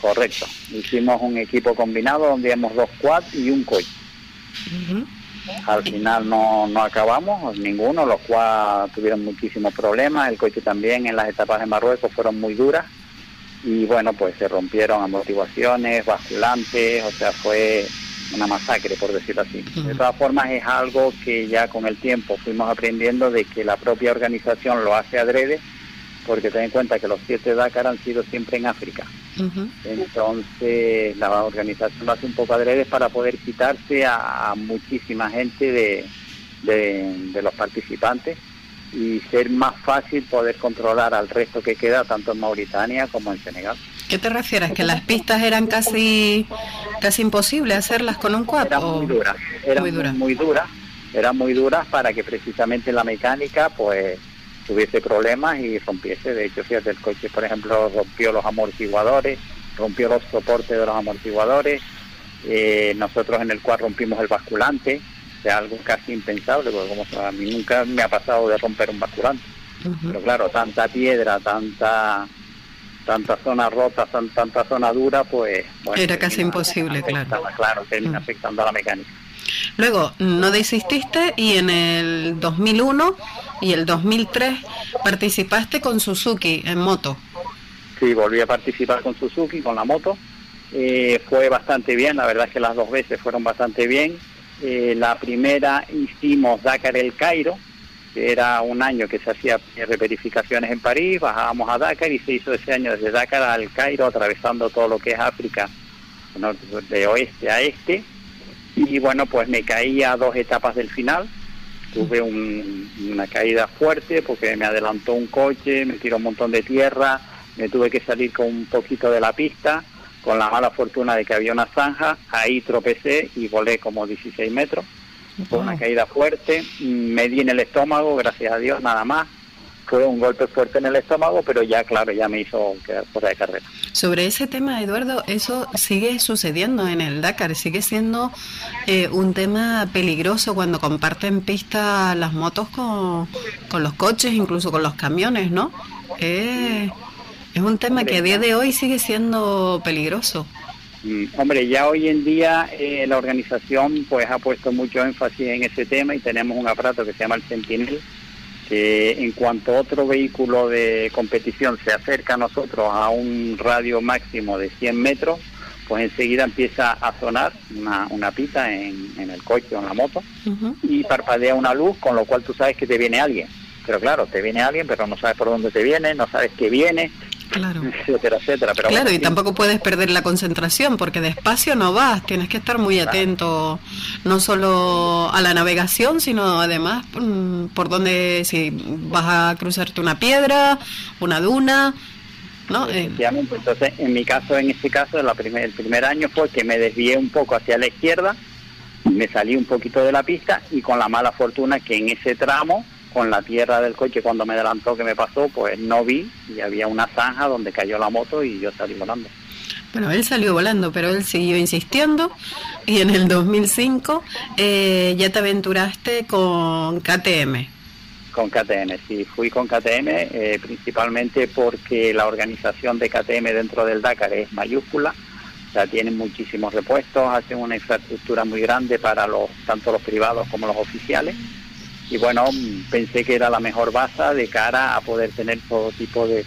Correcto, hicimos un equipo combinado donde íbamos dos quads y un coche. Uh -huh. Al final no, no acabamos, ninguno, los quads tuvieron muchísimos problemas, el coche también en las etapas de Marruecos fueron muy duras y bueno, pues se rompieron amortiguaciones, basculantes, o sea, fue una masacre, por decirlo así. Uh -huh. De todas formas, es algo que ya con el tiempo fuimos aprendiendo de que la propia organización lo hace adrede, porque ten en cuenta que los siete Dakar han sido siempre en África. Uh -huh. Entonces, la organización lo hace un poco adrede para poder quitarse a, a muchísima gente de, de, de, los participantes y ser más fácil poder controlar al resto que queda tanto en Mauritania como en Senegal. ¿Qué te refieres? ¿Que las pistas eran casi casi imposible hacerlas con un quad? Eran muy duras, eran muy, duras. muy duras, eran muy duras para que precisamente la mecánica pues tuviese problemas y rompiese. De hecho, fíjate, el coche, por ejemplo, rompió los amortiguadores, rompió los soportes de los amortiguadores, eh, nosotros en el cual rompimos el basculante, sea, algo casi impensable, porque como a mí nunca me ha pasado de romper un basculante. Pero claro, tanta piedra, tanta tanta zona rota, tanta zona dura, pues... Era casi imposible, claro. Claro, termina afectando a la mecánica. Luego, no desististe y en el 2001 y el 2003 participaste con Suzuki en moto. Sí, volví a participar con Suzuki, con la moto. Eh, fue bastante bien, la verdad es que las dos veces fueron bastante bien. Eh, la primera hicimos Dakar el Cairo, que era un año que se hacía reperificaciones en París, bajábamos a Dakar y se hizo ese año desde Dakar al Cairo, atravesando todo lo que es África, de oeste a este. Y bueno, pues me caí a dos etapas del final. Tuve una caída fuerte porque me adelantó un coche, me tiró un montón de tierra, me tuve que salir con un poquito de la pista, con la mala fortuna de que había una zanja, ahí tropecé y volé como 16 metros. Fue una caída fuerte, me di en el estómago, gracias a Dios, nada más. Fue un golpe fuerte en el estómago, pero ya, claro, ya me hizo quedar fuera de carrera. Sobre ese tema, Eduardo, eso sigue sucediendo en el Dakar, sigue siendo eh, un tema peligroso cuando comparten pista las motos con, con los coches, incluso con los camiones, ¿no? Eh, es un tema que a día de hoy sigue siendo peligroso. Mm, hombre, ya hoy en día eh, la organización pues ha puesto mucho énfasis en ese tema y tenemos un aparato que se llama el Sentinel, que en cuanto otro vehículo de competición se acerca a nosotros a un radio máximo de 100 metros, pues enseguida empieza a sonar una, una pita en, el coche o en la moto y parpadea una luz, con lo cual tú sabes que te viene alguien. Pero claro, te viene alguien, pero no sabes por dónde te viene, no sabes qué viene, claro. etcétera, etcétera. Pero claro, y tampoco puedes perder la concentración porque despacio no vas, tienes que estar muy atento no solo a la navegación, sino además mm, por donde, si vas a cruzarte una piedra, una duna, ¿no? Eh, entonces en mi caso, en este caso, la primer, el primer año fue que me desvié un poco hacia la izquierda, me salí un poquito de la pista y con la mala fortuna que en ese tramo con la tierra del coche cuando me adelantó que me pasó, pues no vi y había una zanja donde cayó la moto y yo salí volando. Bueno, él salió volando, pero él siguió insistiendo y en el 2005 eh, ya te aventuraste con KTM. Con KTM, sí, fui con KTM eh, principalmente porque la organización de KTM dentro del Dakar es mayúscula, o sea, tienen muchísimos repuestos, hacen una infraestructura muy grande para los tanto los privados como los oficiales y bueno, pensé que era la mejor base de cara a poder tener todo tipo de,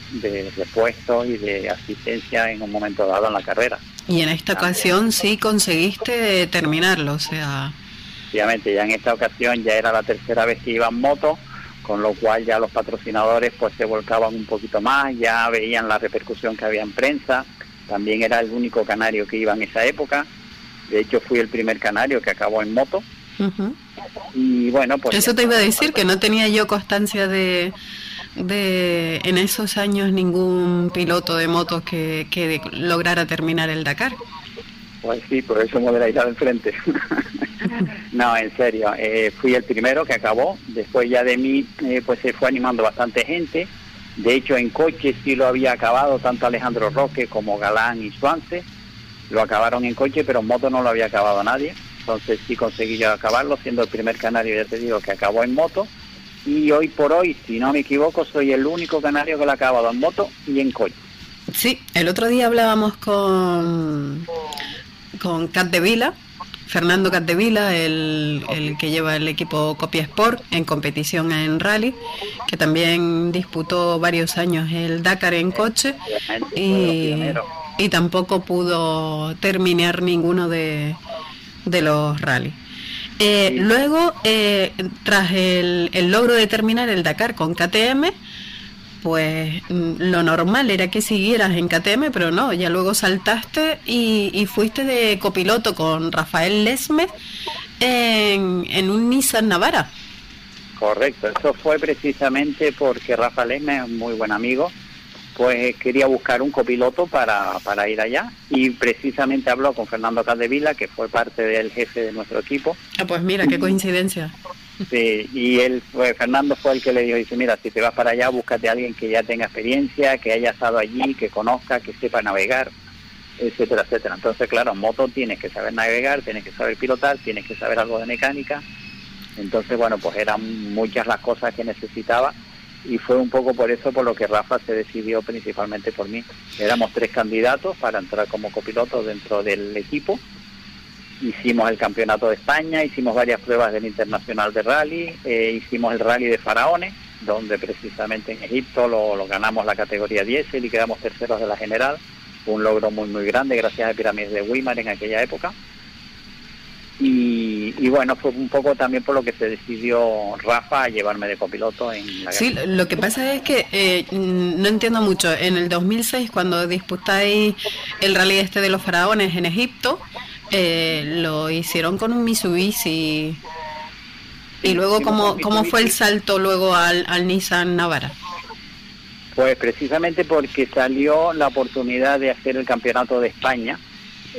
repuestos y de asistencia en un momento dado en la carrera. Y en esta ocasión sí conseguiste terminarlo, o sea... Obviamente, ya en esta ocasión ya era la tercera vez que iba en moto, con lo cual ya los patrocinadores pues se volcaban un poquito más, ya veían la repercusión que había en prensa, también era el único canario que iba en esa época, de hecho fui el primer canario que acabó en moto, y bueno, pues... Eso te iba a decir, que no tenía yo constancia de, de en esos años ningún piloto de motos que, que lograra terminar el Dakar. Pues sí, por eso me hubiera ido al frente. no, en serio, eh, fui el primero que acabó. Después ya de mí, eh, pues se fue animando bastante gente. De hecho, en coche sí lo había acabado tanto Alejandro Roque como Galán y Suance. Lo acabaron en coche, pero en moto no lo había acabado nadie. Entonces sí conseguí yo acabarlo, siendo el primer canario, ya te digo, que acabó en moto. Y hoy por hoy, si no me equivoco, soy el único canario que lo ha acabado en moto y en coche. Sí, el otro día hablábamos con, con Cat de Vila, Fernando Catdevila, el, el que lleva el equipo Copia Sport en competición en rally, que también disputó varios años el Dakar en coche y, y tampoco pudo terminar ninguno de, de los rallies. Eh, luego, eh, tras el, logro de terminar el Dakar con KTM, pues mm, lo normal era que siguieras en KTM, pero no, ya luego saltaste y, fuiste de copiloto con Rafael Lesme en, un Nissan Navara. Correcto, eso fue precisamente porque Rafa Leme es muy buen amigo, pues quería buscar un copiloto para, para ir allá y precisamente habló con Fernando Caldevila, que fue parte del jefe de nuestro equipo. Ah, pues mira, qué coincidencia. Sí, y él fue, Fernando fue el que le dijo, dice, mira, si te vas para allá, búscate a alguien que ya tenga experiencia, que haya estado allí, que conozca, que sepa navegar, etcétera, etcétera. Entonces, claro, en moto tienes que saber navegar, tienes que saber pilotar, tienes que saber algo de mecánica. Entonces, bueno, pues eran muchas las cosas que necesitaba y fue un poco por eso por lo que Rafa se decidió principalmente por mí. Éramos tres candidatos para entrar como copiloto dentro del equipo hicimos el campeonato de España, hicimos varias pruebas del Internacional de Rally, eh, hicimos el Rally de Faraones, donde precisamente en Egipto lo, ganamos la categoría 10 y quedamos terceros de la general, un logro muy muy grande gracias a Pirámides de Weimar en aquella época. Y, bueno, fue un poco también por lo que se decidió Rafa a llevarme de copiloto en la Sí, lo que pasa es que eh, no entiendo mucho. En el 2006, cuando disputáis el rally este de los faraones en Egipto, eh, lo hicieron con un Mitsubishi. Y luego, ¿cómo, ¿cómo fue el salto luego al, al Nissan Navara? Pues precisamente porque salió la oportunidad de hacer el campeonato de España.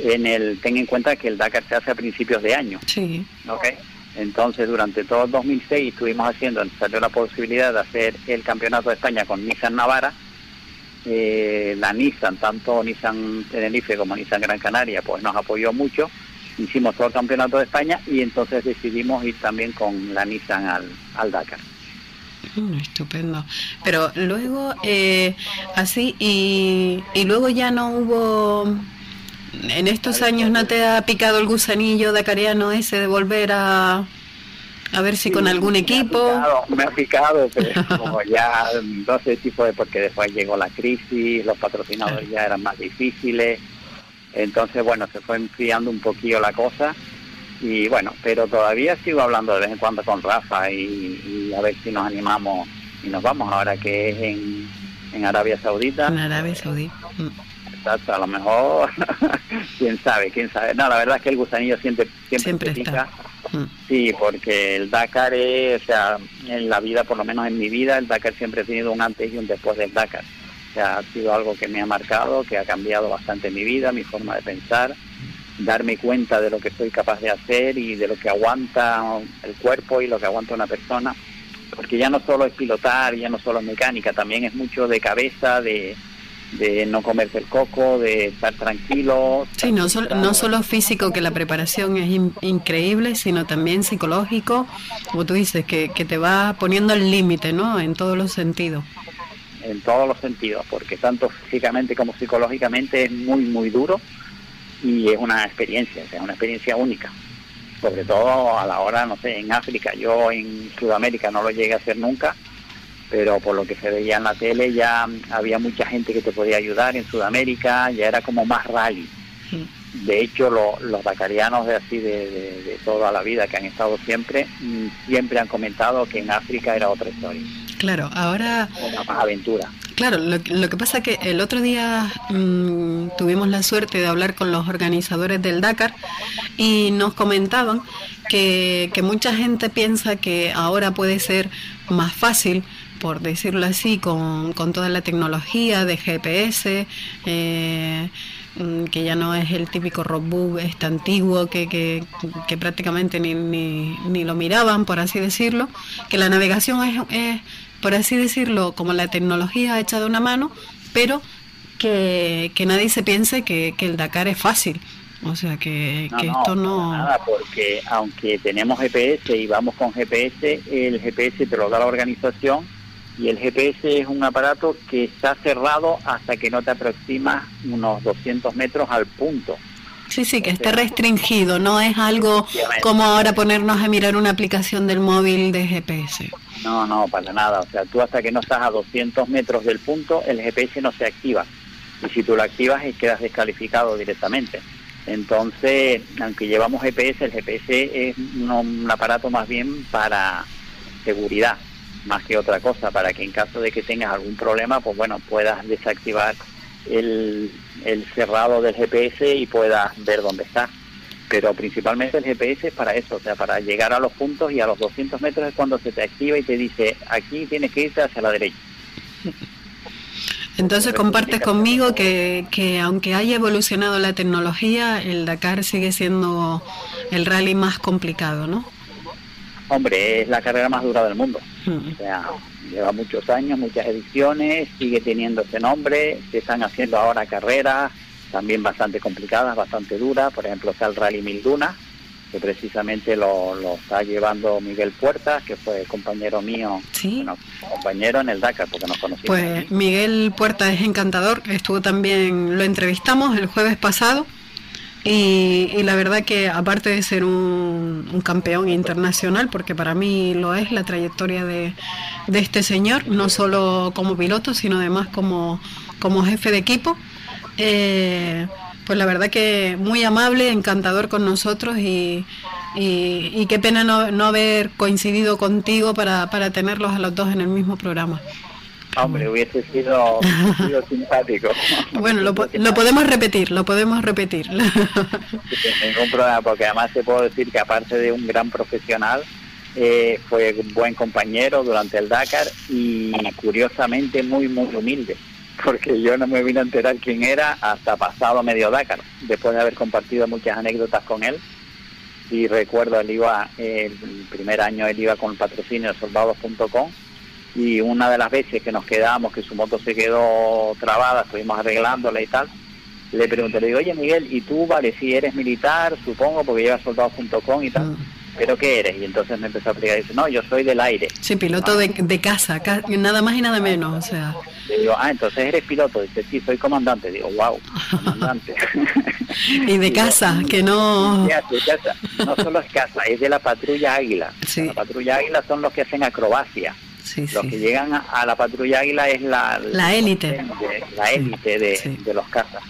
En el, ten en cuenta que el Dakar se hace a principios de año. Sí. ¿okay? Entonces, durante todo el 2006 estuvimos haciendo, salió la posibilidad de hacer el campeonato de España con Nissan Navara eh, la Nissan, tanto Nissan Tenerife como Nissan Gran Canaria, pues nos apoyó mucho. Hicimos todo el campeonato de España y entonces decidimos ir también con la Nissan al, al Dakar. Mm, estupendo. Pero luego, eh, así, y, y luego ya no hubo, en estos años no te ha picado el gusanillo dakariano ese de volver a, a ver si con algún equipo. Me ha picado, pero como ya no sé si fue porque después llegó la crisis, los patrocinadores ya eran más difíciles. Entonces, bueno, se fue enfriando un poquillo la cosa. Y bueno, pero todavía sigo hablando de vez en cuando con Rafa y, a ver si nos animamos y nos vamos ahora que es en, en Arabia Saudita. En Arabia Saudita. Mm. Exacto, a lo mejor, quién sabe, quién sabe. No, la verdad es que el gusanillo siempre, siempre, pica. Mm. Sí, porque el Dakar es, o sea, en la vida, por lo menos en mi vida, el Dakar siempre ha tenido un antes y un después del Dakar. O sea, ha sido algo que me ha marcado, que ha cambiado bastante mi vida, mi forma de pensar, darme cuenta de lo que soy capaz de hacer y de lo que aguanta el cuerpo y lo que aguanta una persona. Porque ya no solo es pilotar, ya no solo es mecánica, también es mucho de cabeza, de, de no comerse el coco, de estar tranquilo. Sí, no, no solo físico, que la preparación es increíble, sino también psicológico, como tú dices, que, que te va poniendo el límite, ¿no? En todos los sentidos. En todos los sentidos, porque tanto físicamente como psicológicamente es muy, muy duro y es una experiencia, es una experiencia única. Sobre todo a la hora, no sé, en África, yo en Sudamérica no lo llegué a hacer nunca, pero por lo que se veía en la tele ya había mucha gente que te podía ayudar en Sudamérica, ya era como más rally. De hecho, los dakarianos de así de, toda la vida que han estado siempre, mm, siempre han comentado que en África era otra historia. Claro, ahora... Una más aventura. Claro, lo, que pasa es que el otro día mm, tuvimos la suerte de hablar con los organizadores del Dakar y nos comentaban que, que mucha gente piensa que ahora puede ser más fácil por decirlo así, con, con toda la tecnología de GPS, eh, mm, que ya no es el típico roadbook este antiguo que, que, que prácticamente ni, ni, ni, lo miraban, por así decirlo, que la navegación es, es, por así decirlo, como la tecnología hecha de una mano, pero que, que nadie se piense que, que el Dakar es fácil. O sea que, que esto no... Nada, porque aunque tenemos GPS y vamos con GPS, el GPS te lo da la organización y el GPS es un aparato que está cerrado hasta que no te aproximas unos 200 metros al punto. Sí, sí, que esté restringido, no es algo como ahora ponernos a mirar una aplicación del móvil de GPS. No, no, para nada. O sea, tú hasta que no estás a 200 metros del punto, el GPS no se activa. Y si tú lo activas, quedas descalificado directamente. Entonces, aunque llevamos GPS, el GPS es un aparato más bien para seguridad más que otra cosa, para que en caso de que tengas algún problema, pues bueno, puedas desactivar el, el cerrado del GPS y puedas ver dónde está. pero principalmente el GPS es para eso, o sea, para llegar a los puntos y a los 200 metros es cuando se te activa y te dice, aquí tienes que irte hacia la derecha. Entonces compartes conmigo que, que aunque haya evolucionado la tecnología, el Dakar sigue siendo el rally más complicado, ¿no? Hombre, es la carrera más dura del mundo. Mm. O sea, lleva muchos años, muchas ediciones, sigue teniendo ese nombre, se están haciendo ahora carreras también bastante complicadas, bastante duras, por ejemplo está el Rally Mil Dunas, que precisamente lo, lo está llevando Miguel Puertas, que fue compañero mío, Sí. bueno, compañero en el Dakar, porque nos conocimos. Pues Miguel Puerta es encantador, estuvo también, lo entrevistamos el jueves pasado y, y la verdad que aparte de ser un, un campeón internacional, porque para mí lo es la trayectoria de, de este señor, no solo como piloto, sino además como, como jefe de equipo, eh, pues la verdad que muy amable, encantador con nosotros y, y, qué pena no, no haber coincidido contigo para, para tenerlos a los dos en el mismo programa. Hombre, hubiese sido, sido simpático. Bueno, lo, po- lo podemos repetir, lo podemos repetir. Sin ningún problema, porque además te puedo decir que aparte de un gran profesional, eh, fue un buen compañero durante el Dakar y curiosamente muy, muy humilde, porque yo no me vine a enterar quién era hasta pasado medio Dakar, después de haber compartido muchas anécdotas con él. Y recuerdo, él iba, el primer año él iba con el patrocinio de soldados.com y una de las veces que nos quedamos, que su moto se quedó trabada, estuvimos arreglándola y tal, le pregunté, le digo, oye Miguel, ¿y tú, vale, si eres militar, supongo, porque llevas soldados.com y tal, pero qué eres? Y entonces me empezó a explicar, dice, no, yo soy del aire. Sí, piloto de, de casa, ca- nada más y nada menos, o sea. Le digo, ah, entonces eres piloto. Dice, sí, soy comandante. Digo, wow, comandante. Y de casa, que no... De casa. No solo es casa, es de la patrulla Águila. Sí. La patrulla Águila son los que hacen acrobacia. Sí, Los que llegan a, a la patrulla Águila es la... La élite. de- la élite de, los cazas.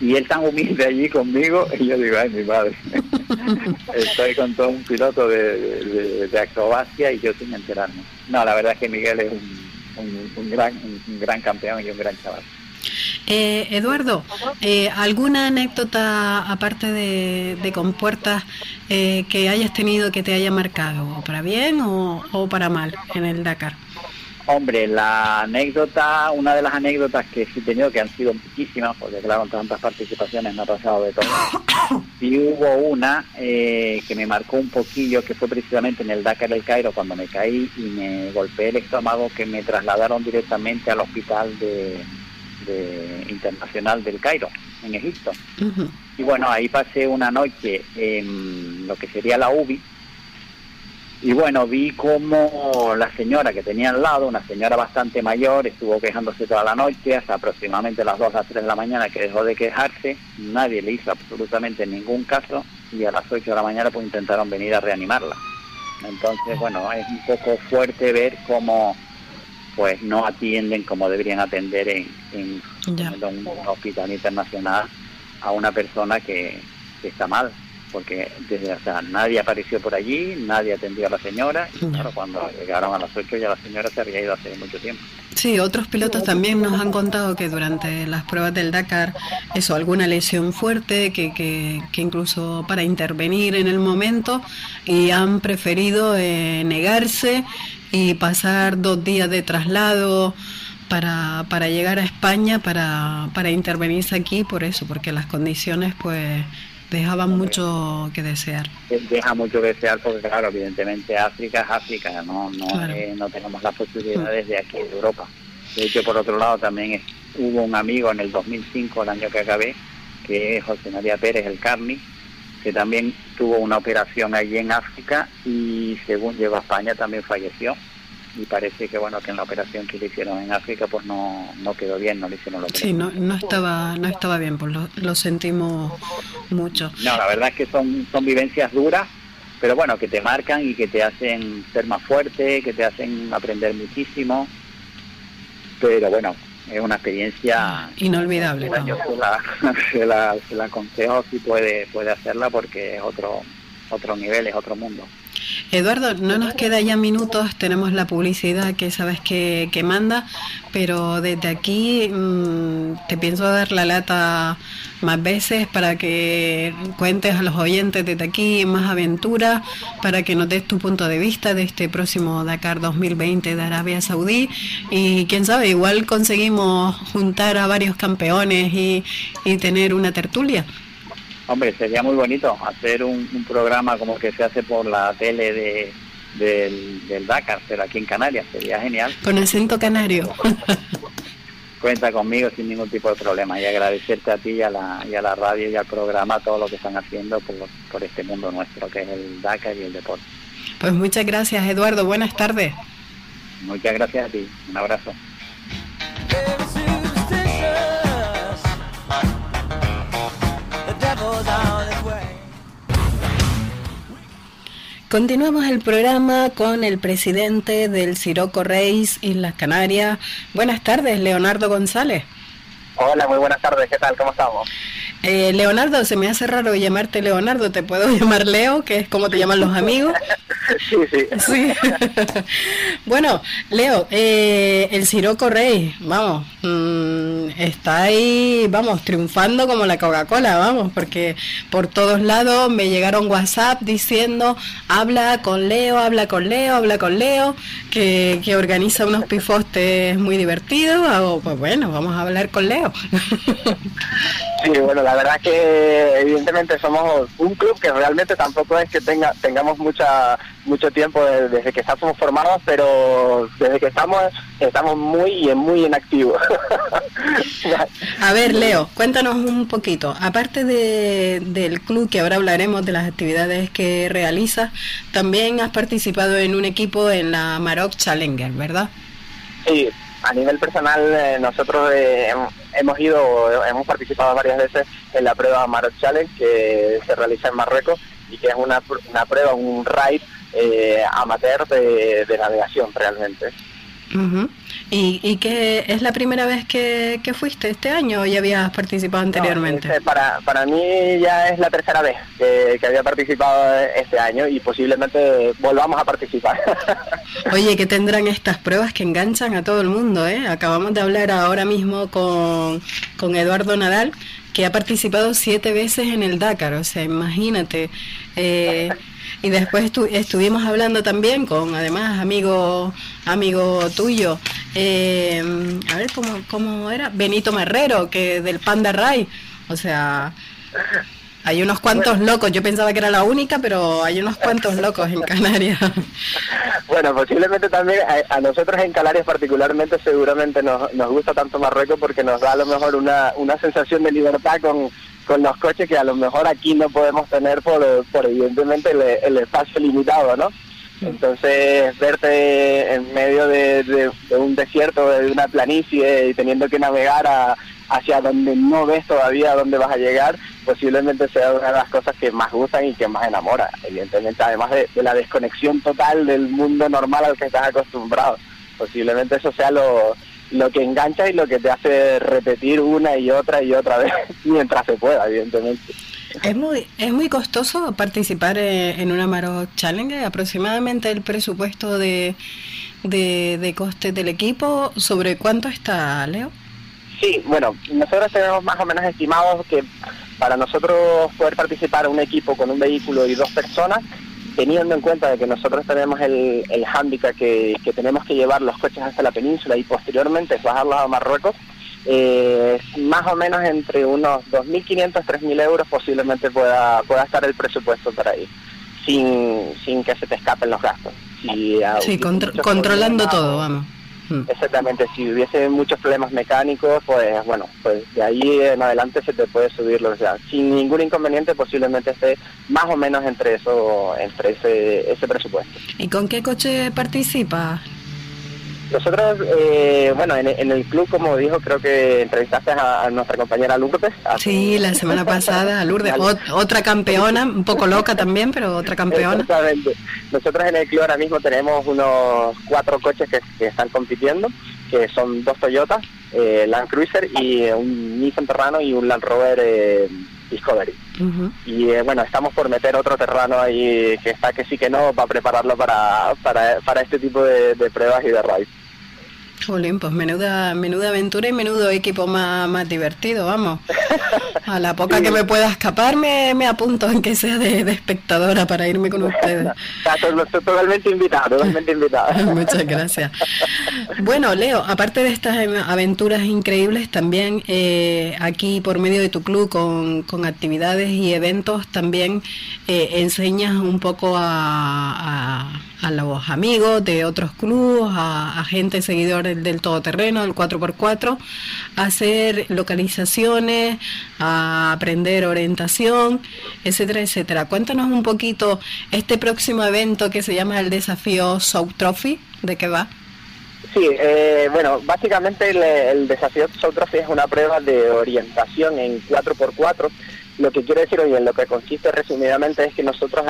Y él tan humilde allí conmigo, y yo digo, ay, mi madre. Estoy con todo un piloto de, de- de acrobacia y yo sin enterarme. No, la verdad es que Miguel es un, un- un gran, un, un gran campeón y un gran chaval. Eh, Eduardo, eh, ¿alguna anécdota aparte de, de compuertas eh, que hayas tenido que te haya marcado, o para bien o, o para mal en el Dakar? Hombre, la anécdota, una de las anécdotas que sí he tenido, que han sido muchísimas, porque claro, con tantas participaciones me ha pasado de todo. Y hubo una eh, que me marcó un poquillo, que fue precisamente en el Dakar del Cairo, cuando me caí y me golpeé el estómago, que me trasladaron directamente al hospital de, de internacional del Cairo, en Egipto. Y bueno, ahí pasé una noche en lo que sería la UBI. Y bueno, vi como la señora que tenía al lado, una señora bastante mayor, estuvo quejándose toda la noche, hasta aproximadamente las 2 a las 3 de la mañana que dejó de quejarse. Nadie le hizo absolutamente ningún caso y a las 8 de la mañana pues intentaron venir a reanimarla. Entonces, bueno, es un poco fuerte ver cómo pues no atienden como deberían atender en, en en un hospital internacional a una persona que, que está mal, porque desde, o sea, nadie apareció por allí, nadie atendió a la señora, y claro, cuando llegaron a las 8 ya la señora se había ido hace mucho tiempo. Sí, otros pilotos también nos han contado que durante las pruebas del Dakar, eso, alguna lesión fuerte, que, que, que incluso para intervenir en el momento, y han preferido eh, negarse y pasar dos días de traslado para, para llegar a España, para, para intervenirse aquí, por eso, porque las condiciones pues dejaban mucho que desear. Deja mucho que desear porque, claro, evidentemente África es África, no no, Claro. eh, no tenemos las posibilidades de aquí, de Europa. De hecho, por otro lado, también es- hubo un amigo en el 2005, el año que acabé, que es José María Pérez, el Carni, que también tuvo una operación allí en África y según llegó a España también falleció. Y parece que bueno que en la operación que le hicieron en África pues no, no quedó bien, no le hicieron lo que Sí, no, no estaba, no estaba bien, pues lo, lo sentimos mucho. No, la verdad es que son, son vivencias duras, pero bueno, que te marcan y que te hacen ser más fuerte, que te hacen aprender muchísimo. Pero bueno, es una experiencia Inolvidable, Yo se la, se la, se la aconsejo si puede, puede hacerla porque es otro, otros niveles, otro mundo. Eduardo, no nos queda ya minutos, tenemos la publicidad que sabes que, que manda, pero desde aquí mm, te pienso dar la lata más veces para que cuentes a los oyentes desde aquí más aventuras, para que nos des tu punto de vista de este próximo Dakar 2020 de Arabia Saudí y quién sabe, igual conseguimos juntar a varios campeones y, y tener una tertulia. Hombre, sería muy bonito hacer un, programa como que se hace por la tele de, del, Dakar, pero aquí en Canarias, sería genial. Con acento canario. Cuenta conmigo sin ningún tipo de problema y agradecerte a ti y a la, y a la radio y al programa todo lo que están haciendo por, por este mundo nuestro que es el Dakar y el deporte. Pues muchas gracias Eduardo, buenas tardes. Muchas gracias a ti, un abrazo. Continuamos el programa con el presidente del Siroco Reis Islas Canarias. Buenas tardes, Leonardo González. Hola, muy buenas tardes, ¿qué tal? ¿Cómo estamos? Eh, Leonardo, se me hace raro llamarte Leonardo, ¿te puedo llamar Leo, que es como te llaman los amigos? sí, sí. sí. bueno, Leo, eh, el Siroco Rey, vamos, mm, está ahí, vamos, triunfando como la Coca-Cola, vamos, porque por todos lados me llegaron WhatsApp diciendo, habla con Leo, habla con Leo, habla con Leo, que, que organiza unos pifostes muy divertidos, hago, pues bueno, vamos a hablar con Leo. Sí, bueno, la verdad que evidentemente somos un club que realmente tampoco es que tenga tengamos mucha mucho tiempo desde que estamos formados, pero desde que estamos estamos muy muy en activo. A ver, Leo, cuéntanos un poquito. Aparte de, del club, que ahora hablaremos de las actividades que realizas, también has participado en un equipo en la Maroc Challenger, ¿verdad? Sí, a nivel personal eh, nosotros eh, hemos ido, hemos participado varias veces en la prueba Maroc Challenge que se realiza en Marruecos y que es una, una prueba, un ride eh, amateur de, navegación realmente. ¿Y, ¿Y qué es la primera vez que, fuiste este año o ya habías participado anteriormente? Este, para, para mí ya es la tercera vez que, había participado este año y posiblemente volvamos a participar. Oye, ¿qué tendrán estas pruebas que enganchan a todo el mundo? ¿eh? Acabamos de hablar ahora mismo con, con Eduardo Nadal, que ha participado siete veces en el Dakar, o sea, imagínate. Eh, y después estuvimos hablando también con, además, amigo, amigo tuyo, eh, a ver cómo, cómo era, Benito Marrero, que del Panda Ray. O sea, hay unos cuantos locos. Yo pensaba que era la única, pero hay unos cuantos locos en Canarias. Bueno, posiblemente también a, nosotros en Canarias particularmente seguramente nos, nos gusta tanto Marruecos porque nos da a lo mejor una, una sensación de libertad con con los coches que a lo mejor aquí no podemos tener por, por evidentemente el, espacio limitado, ¿no? Entonces, verte en medio de, un desierto, de una planicie y teniendo que navegar hacia donde no ves todavía dónde vas a llegar, posiblemente sea una de las cosas que más gustan y que más enamora. Evidentemente, además de, de la desconexión total del mundo normal al que estás acostumbrado. Posiblemente eso sea lo, lo que engancha y lo que te hace repetir una y otra y otra vez mientras se pueda, evidentemente. Es muy, es muy costoso participar eh, en una Maro Challenge, aproximadamente el presupuesto de, de, de coste del equipo, ¿sobre cuánto está, Leo? Sí, bueno, nosotros tenemos más o menos estimados que para nosotros poder participar un equipo con un vehículo y dos personas teniendo en cuenta de que nosotros tenemos el, el hándicap que, tenemos que llevar los coches hasta la península y posteriormente bajarlos a Marruecos, eh, más o menos entre unos 2.500, 3.000 euros posiblemente pueda, pueda estar el presupuesto para ir, sin, sin que se te escapen los gastos. sí, controlando todo, vamos. Mm. Exactamente, si hubiese muchos problemas mecánicos, pues bueno, pues de ahí en adelante se te puede subir, o sea, sin ningún inconveniente posiblemente esté más o menos entre eso, entre ese, ese presupuesto. ¿Y con qué coche participa? Nosotros, eh, bueno, en, el club, como dijo, creo que entrevistaste a, nuestra compañera Lourdes. Sí, la semana pasada, Lourdes, otra campeona, un poco loca también, pero otra campeona. Exactamente. Nosotros en el club ahora mismo tenemos unos cuatro coches que, están compitiendo, que son dos Toyotas, eh, Land Cruiser y un Nissan Terrano y un Land Rover eh, Discovery. Y eh, bueno, estamos por meter otro terreno ahí que está que sí que no para prepararlo para, para, para este tipo de, de pruebas y de raids. Jolín, pues menuda, menuda aventura y menudo equipo más, más divertido, vamos. A la poca que me pueda escapar me, me apunto en que sea de, espectadora para irme con ustedes. Estoy totalmente invitado, totalmente invitado. Muchas gracias. Bueno, Leo, aparte de estas aventuras increíbles, también eh, aquí por medio de tu club con, con actividades y eventos, también eh, enseñas un poco a, a, los amigos de otros clubes, a, a gente seguidores del, todoterreno, del 4x4, hacer localizaciones, a aprender orientación, etcétera, etcétera. Cuéntanos un poquito este próximo evento que se llama el desafío South Trophy, ¿de qué va? Sí, eh, bueno, básicamente el, desafío South Trophy es una prueba de orientación en 4x4 lo que quiere decir hoy en lo que consiste resumidamente es que nosotros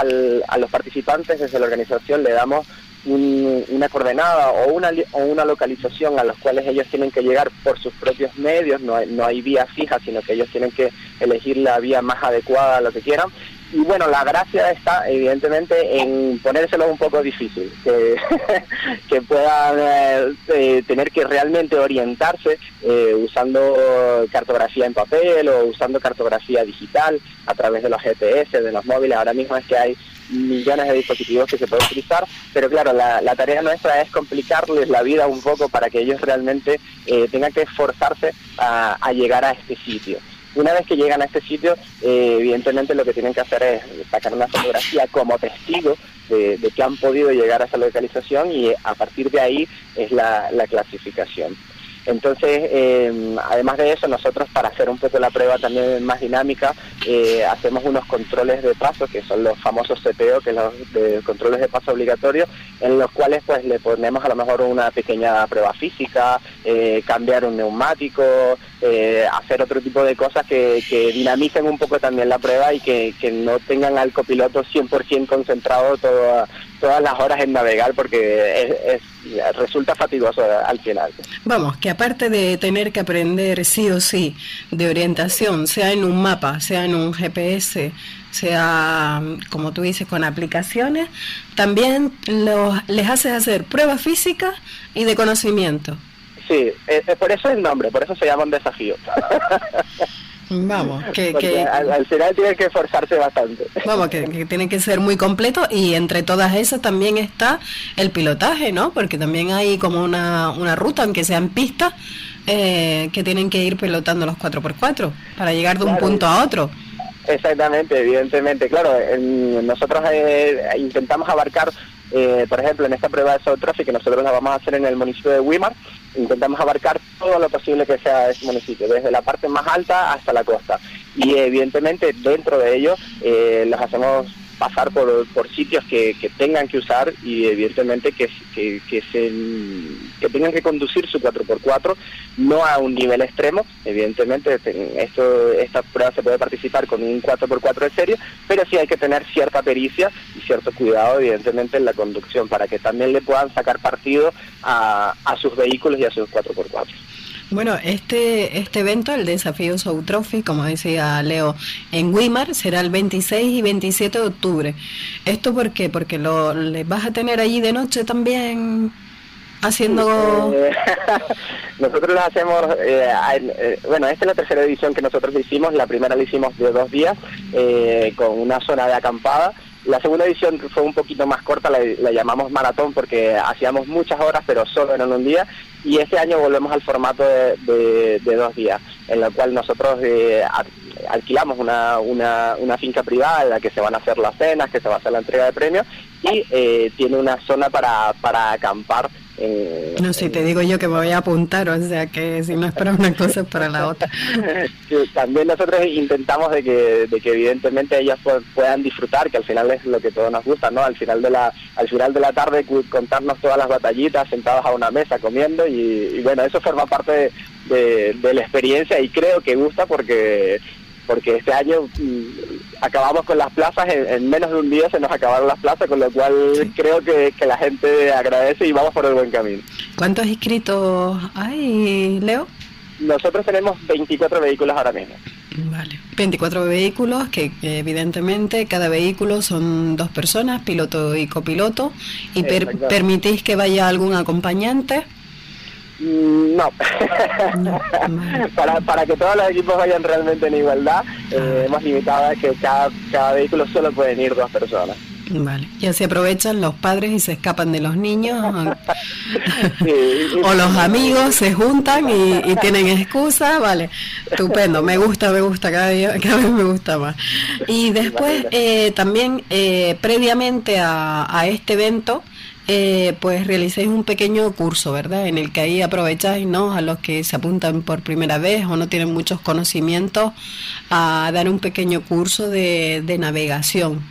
a los participantes desde la organización le damos una coordenada o una, o una localización a las cuales ellos tienen que llegar por sus propios medios, no hay, no hay vía fija, sino que ellos tienen que elegir la vía más adecuada a lo que quieran. Y bueno, la gracia está evidentemente en ponérselo un poco difícil, que, que puedan eh, eh, tener que realmente orientarse eh, usando cartografía en papel o usando cartografía digital a través de los GPS, de los móviles. Ahora mismo es que hay millones de dispositivos que se pueden utilizar, pero claro, la, tarea nuestra es complicarles la vida un poco para que ellos realmente tengan que esforzarse a, llegar a este sitio. Una vez que llegan a este sitio, eh, evidentemente lo que tienen que hacer es sacar una fotografía como testigo de, que han podido llegar a esa localización y a partir de ahí es la clasificación. Entonces, em, además de eso, nosotros para hacer un poco la prueba también más dinámica, eh, hacemos unos controles de paso, que son los famosos CPO, que son los controles de paso obligatorios, en los cuales pues le ponemos a lo mejor una pequeña prueba física, eh, cambiar un neumático, eh, hacer otro tipo de cosas que, dinamicen un poco también la prueba y que, no tengan al copiloto 100% concentrado todas las horas en navegar porque resulta fatigoso al final. Vamos, que aparte de tener que aprender sí o sí de orientación, sea en un mapa, sea en un GPS, sea, como tú dices, con aplicaciones, también les haces hacer pruebas físicas y de conocimiento. Sí, eh, eh, por eso es el nombre, por eso se llama un desafío. Vamos, que, que al, final tiene que esforzarse bastante. Vamos, que, que, tiene que ser muy completo y entre todas esas también está el pilotaje, ¿no? Porque también hay como una, una ruta, aunque sean pistas, eh, que tienen que ir pilotando los 4x4 para llegar de un punto a otro. Exactamente, evidentemente. Claro, nosotros intentamos abarcar eh, por ejemplo, en esta prueba de South que nosotros la vamos a hacer en el municipio de Wimar, intentamos abarcar todo lo posible que sea ese municipio, desde la parte más alta hasta la costa. Y evidentemente dentro de ello eh, los hacemos pasar por, por sitios que, que, tengan que usar y evidentemente que, que, se, que tengan que conducir su 4x4, no a un nivel extremo, evidentemente esto, esta prueba se puede participar con un 4x4 de serie, pero sí hay que tener cierta pericia y cierto cuidado evidentemente en la conducción para que también le puedan sacar partido a, a sus vehículos y a sus 4x4. Bueno, este, este evento, el desafío Trophy, como decía Leo, en Wimar será el 26 y 27 de octubre. ¿Esto por qué? Porque lo les vas a tener allí de noche también haciendo... Eh, nosotros lo hacemos, eh, eh, bueno, esta es la tercera edición que nosotros hicimos, la primera la hicimos de dos días con una zona de acampada la segunda edición fue un poquito más corta, la, llamamos maratón porque hacíamos muchas horas, pero solo en un día. Y este año volvemos al formato de, dos días, en el cual nosotros eh, alquilamos una, finca privada en la que se van a hacer las cenas, que se va a hacer la entrega de premios, y eh, tiene una zona para acampar no sé, te digo yo que me voy a apuntar, o sea que si no es para una cosa es para la otra. también nosotros intentamos de que, de que evidentemente ellas puedan disfrutar, que al final es lo que todos nos gusta, ¿no? Al final de la, al final de la tarde contarnos todas las batallitas sentados a una mesa comiendo y, bueno, eso forma parte de, de la experiencia y creo que gusta porque porque este año mm, acabamos con las plazas, en, menos de un día se nos acabaron las plazas, con lo cual creo que, la gente agradece y vamos por el buen camino. ¿Cuántos inscritos hay, Leo? Nosotros tenemos 24 vehículos ahora mismo. Vale. 24 vehículos que evidentemente cada vehículo son dos personas, piloto y copiloto. ¿Y permitís que vaya algún acompañante? Mm, no. para, para que todos los equipos vayan realmente en igualdad, eh, hemos limitado a que cada, cada vehículo solo pueden ir dos personas. Vale, ya se aprovechan los padres y se escapan de los niños, o los amigos se juntan y, tienen excusa, vale, estupendo, me gusta, me gusta, cada, día, cada vez me gusta más. Y después eh, también, eh, previamente a, a, este evento, eh, pues realicéis un pequeño curso, ¿verdad? En el que ahí aprovecháis, ¿no? A los que se apuntan por primera vez o no tienen muchos conocimientos, a dar un pequeño curso de, de navegación.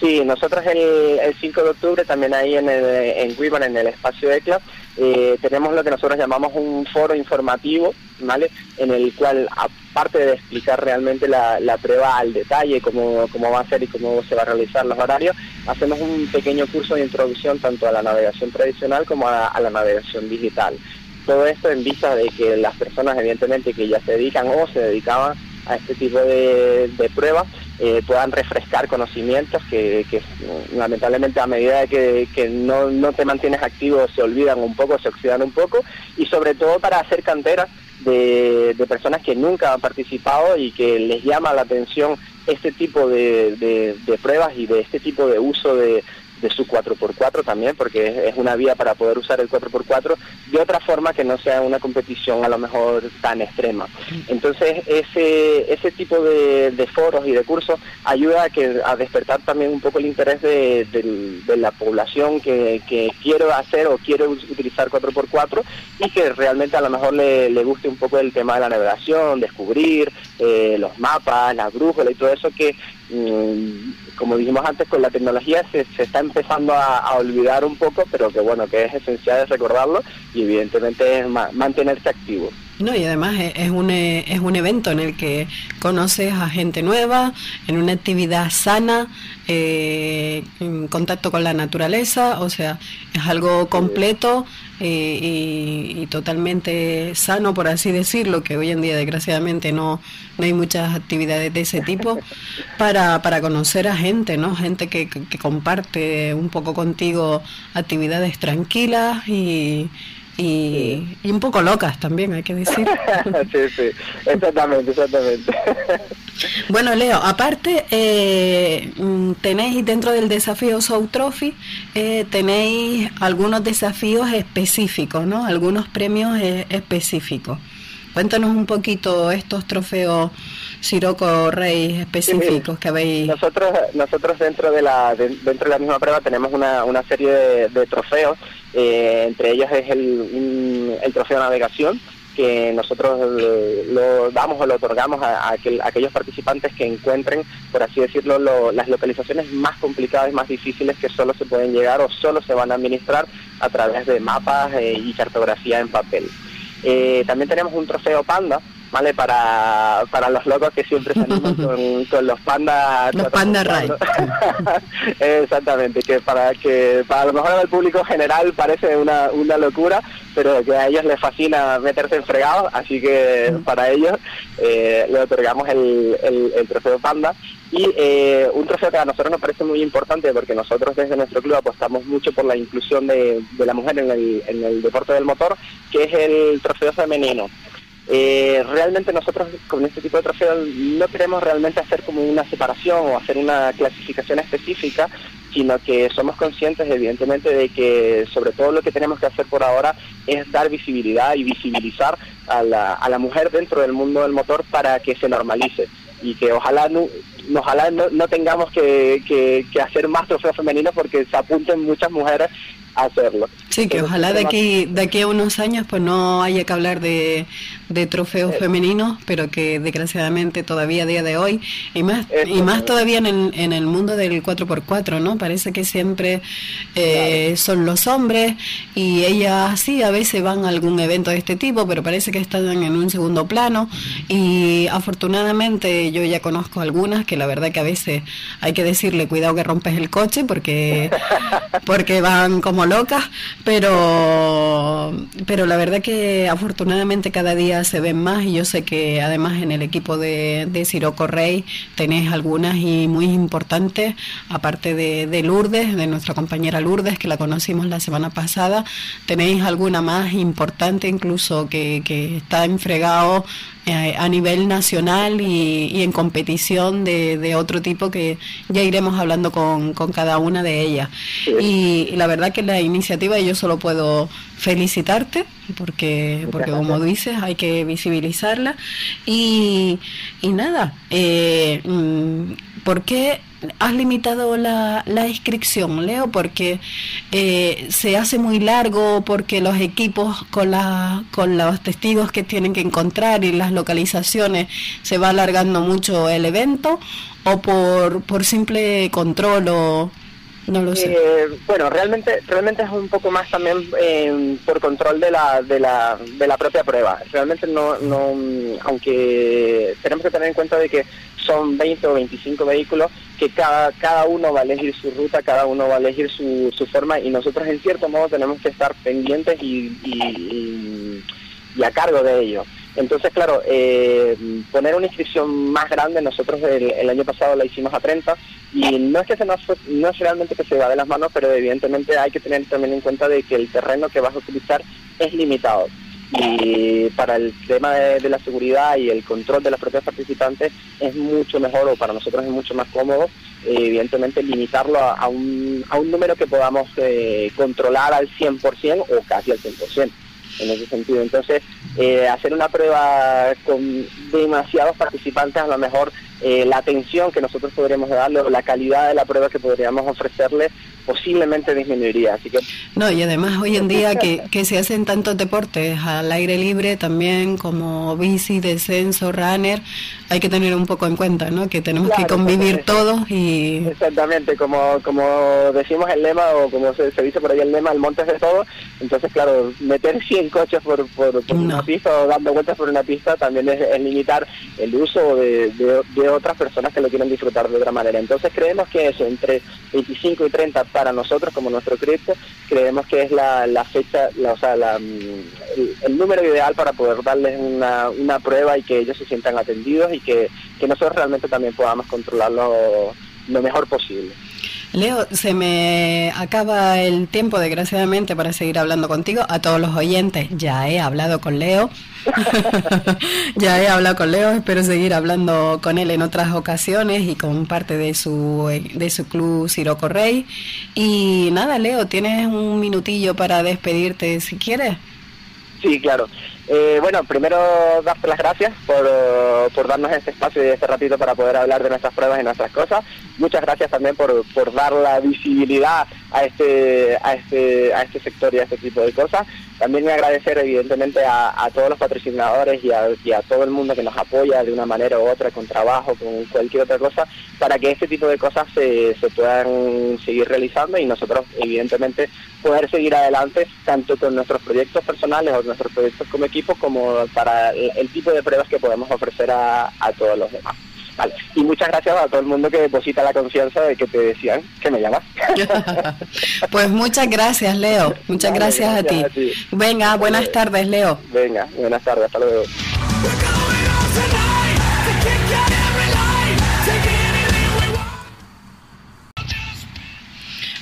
Sí, nosotros el, el 5 de octubre también ahí en, el, en Wiban, en el espacio ECLA, eh, tenemos lo que nosotros llamamos un foro informativo, ¿vale? En el cual, aparte de explicar realmente la, prueba al detalle, cómo, cómo va a ser y cómo se va a realizar los horarios, hacemos un pequeño curso de introducción tanto a la navegación tradicional como a, la navegación digital. Todo esto en vista de que las personas, evidentemente, que ya se dedican o se dedicaban a este tipo de, de pruebas, eh, puedan refrescar conocimientos que, lamentablemente a medida que, no, te mantienes activo se olvidan un poco, se oxidan un poco y sobre todo para hacer canteras de, personas que nunca han participado y que les llama la atención este tipo de pruebas y de este tipo de uso de, de su 4x4 también, porque es, una vía para poder usar el 4x4 de otra forma que no sea una competición a lo mejor tan extrema. Entonces, ese, ese tipo de, foros y de cursos ayuda a, que, a despertar también un poco el interés de, la población que, quiere hacer o quiere utilizar 4x4 y que realmente a lo mejor le, guste un poco el tema de la navegación, descubrir eh, los mapas, la brújula y todo eso que mm, como dijimos antes, con la tecnología se, está empezando a, olvidar un poco, pero que bueno, que es esencial recordarlo y evidentemente es mantenerse activo. No, y además es un, eh, es un evento en el que conoces a gente nueva, en una actividad sana, eh, en contacto con la naturaleza, o sea, es algo completo eh, y, totalmente sano, por así decirlo, que hoy en día desgraciadamente no, no hay muchas actividades de ese tipo, para, para conocer a gente, ¿no? Gente que, que comparte un poco contigo actividades tranquilas y y, un poco locas también, hay que decir. sí, sí, exactamente, exactamente. bueno, Leo, aparte, eh, mm, tenéis dentro del desafío South Trophy, eh, tenéis algunos desafíos específicos, ¿no? Algunos premios eh, específicos. Cuéntanos un poquito estos trofeos Siroco Rey específicos que habéis. Nosotros, nosotros dentro de la dentro de la misma prueba tenemos una, una serie de, trofeos, eh, entre ellos es el, el trofeo de navegación que nosotros lo damos o lo otorgamos a, aquellos participantes que encuentren, por así decirlo, las localizaciones más complicadas más difíciles que solo se pueden llegar o solo se van a administrar a través de mapas eh, y cartografía en papel. Eh, también tenemos un trofeo panda, ¿vale? Para, para los locos que siempre se animan con, los pandas. Los panda Exactamente, que para que para lo mejor al público general parece una, una locura, pero que a ellos les fascina meterse en fregado, así que para ellos eh, le otorgamos el, el, trofeo panda. Y eh, un trofeo que a nosotros nos parece muy importante porque nosotros desde nuestro club apostamos mucho por la inclusión de, de la mujer en el, en el deporte del motor, que es el trofeo femenino. Eh, realmente nosotros con este tipo de trofeos no queremos realmente hacer como una separación o hacer una clasificación específica, sino que somos conscientes evidentemente de que sobre todo lo que tenemos que hacer por ahora es dar visibilidad y visibilizar a la, a la mujer dentro del mundo del motor para que se normalice y que ojalá no, ojalá no, tengamos que, que, hacer más trofeos femeninos porque se apunten muchas mujeres hacerlo. Sí, que ojalá de aquí, de aquí a unos años pues no haya que hablar de, de trofeos femeninos, pero que desgraciadamente todavía a día de hoy, y más, y más todavía en el, en el mundo del 4x4, ¿no? Parece que siempre eh, son los hombres y ellas sí, a veces van a algún evento de este tipo, pero parece que están en un segundo plano y afortunadamente yo ya conozco algunas que la verdad que a veces hay que decirle cuidado que rompes el coche porque, porque van como locas, pero, pero la verdad que afortunadamente cada día se ven más y yo sé que además en el equipo de, de Siroco Rey tenéis algunas y muy importantes, aparte de, de Lourdes, de nuestra compañera Lourdes, que la conocimos la semana pasada, tenéis alguna más importante incluso que, que está enfregado eh, a nivel nacional y, en competición de, otro tipo que ya iremos hablando con, cada una de ellas. Y, la verdad que la iniciativa yo solo puedo felicitarte porque porque como dices hay que visibilizarla. Y, y nada eh, mm, ¿por qué has limitado la, la inscripción, Leo, porque eh, se hace muy largo, porque los equipos con, la, con los testigos que tienen que encontrar y las localizaciones se va alargando mucho el evento, o por, por simple control o, no lo sé. Eh, bueno, realmente, realmente es un poco más también eh, por control de la, de, la, de la propia prueba. Realmente no, no, aunque tenemos que tener en cuenta de que son 20 o 25 vehículos, que cada, cada uno va a elegir su ruta, cada uno va a elegir su, su forma y nosotros en cierto modo tenemos que estar pendientes y, y, a cargo de ello. Entonces, claro, eh, poner una inscripción más grande, nosotros el, año pasado la hicimos a 30 y no es que se no es realmente que se va de las manos, pero evidentemente hay que tener también en cuenta de que el terreno que vas a utilizar es limitado. Y para el tema de, la seguridad y el control de los propios participantes es mucho mejor o para nosotros es mucho más cómodo, evidentemente limitarlo a, un, a un número que podamos eh, controlar al 100% o casi al 100% en ese sentido. Entonces, eh, hacer una prueba con demasiados participantes, a lo mejor eh, la atención que nosotros podríamos darle o la calidad de la prueba que podríamos ofrecerle posiblemente disminuiría. Así que no y además hoy en día que, que se hacen tantos deportes al aire libre también como bici, descenso, runner, hay que tener un poco en cuenta, ¿no? Que tenemos que convivir todos y exactamente como como decimos el lema o como se, dice por ahí el lema, el monte es de todo. Entonces claro, meter 100 coches por, por, una pista o dando vueltas por una pista también es, limitar el uso de, de, otras personas que lo quieren disfrutar de otra manera. Entonces creemos que eso entre 25 y 30 para nosotros como nuestro crédito, creemos que es la, la fecha, la, o sea, la, mm, el, número ideal para poder darles una, una prueba y que ellos se sientan atendidos y que, que nosotros realmente también podamos controlarlo lo mejor posible. Leo, se me acaba el tiempo, desgraciadamente, para seguir hablando contigo. A todos los oyentes, ya he hablado con Leo. ya he hablado con Leo, espero seguir hablando con él en otras ocasiones y con parte de su, de su club Siroco Rey. Y nada, Leo, tienes un minutillo para despedirte si quieres. Sí, claro. Eh, bueno, primero darte las gracias por, por, darnos este espacio y este ratito para poder hablar de nuestras pruebas y nuestras cosas. Muchas gracias también por, por dar la visibilidad a este, a este, a este sector y a este tipo de cosas. También agradecer evidentemente a, todos los patrocinadores y a, todo el mundo que nos apoya de una manera u otra, con trabajo, con cualquier otra cosa, para que este tipo de cosas se, se puedan seguir realizando y nosotros evidentemente poder seguir adelante tanto con nuestros proyectos personales o nuestros proyectos como equipo como para el, tipo de pruebas que podemos ofrecer a, a todos los demás. Y muchas gracias a todo el mundo que deposita la confianza de que te decían que me llamas. pues muchas gracias, Leo. Muchas gracias, a, ti. Venga, buenas tardes, Leo. Venga, buenas tardes. Hasta luego.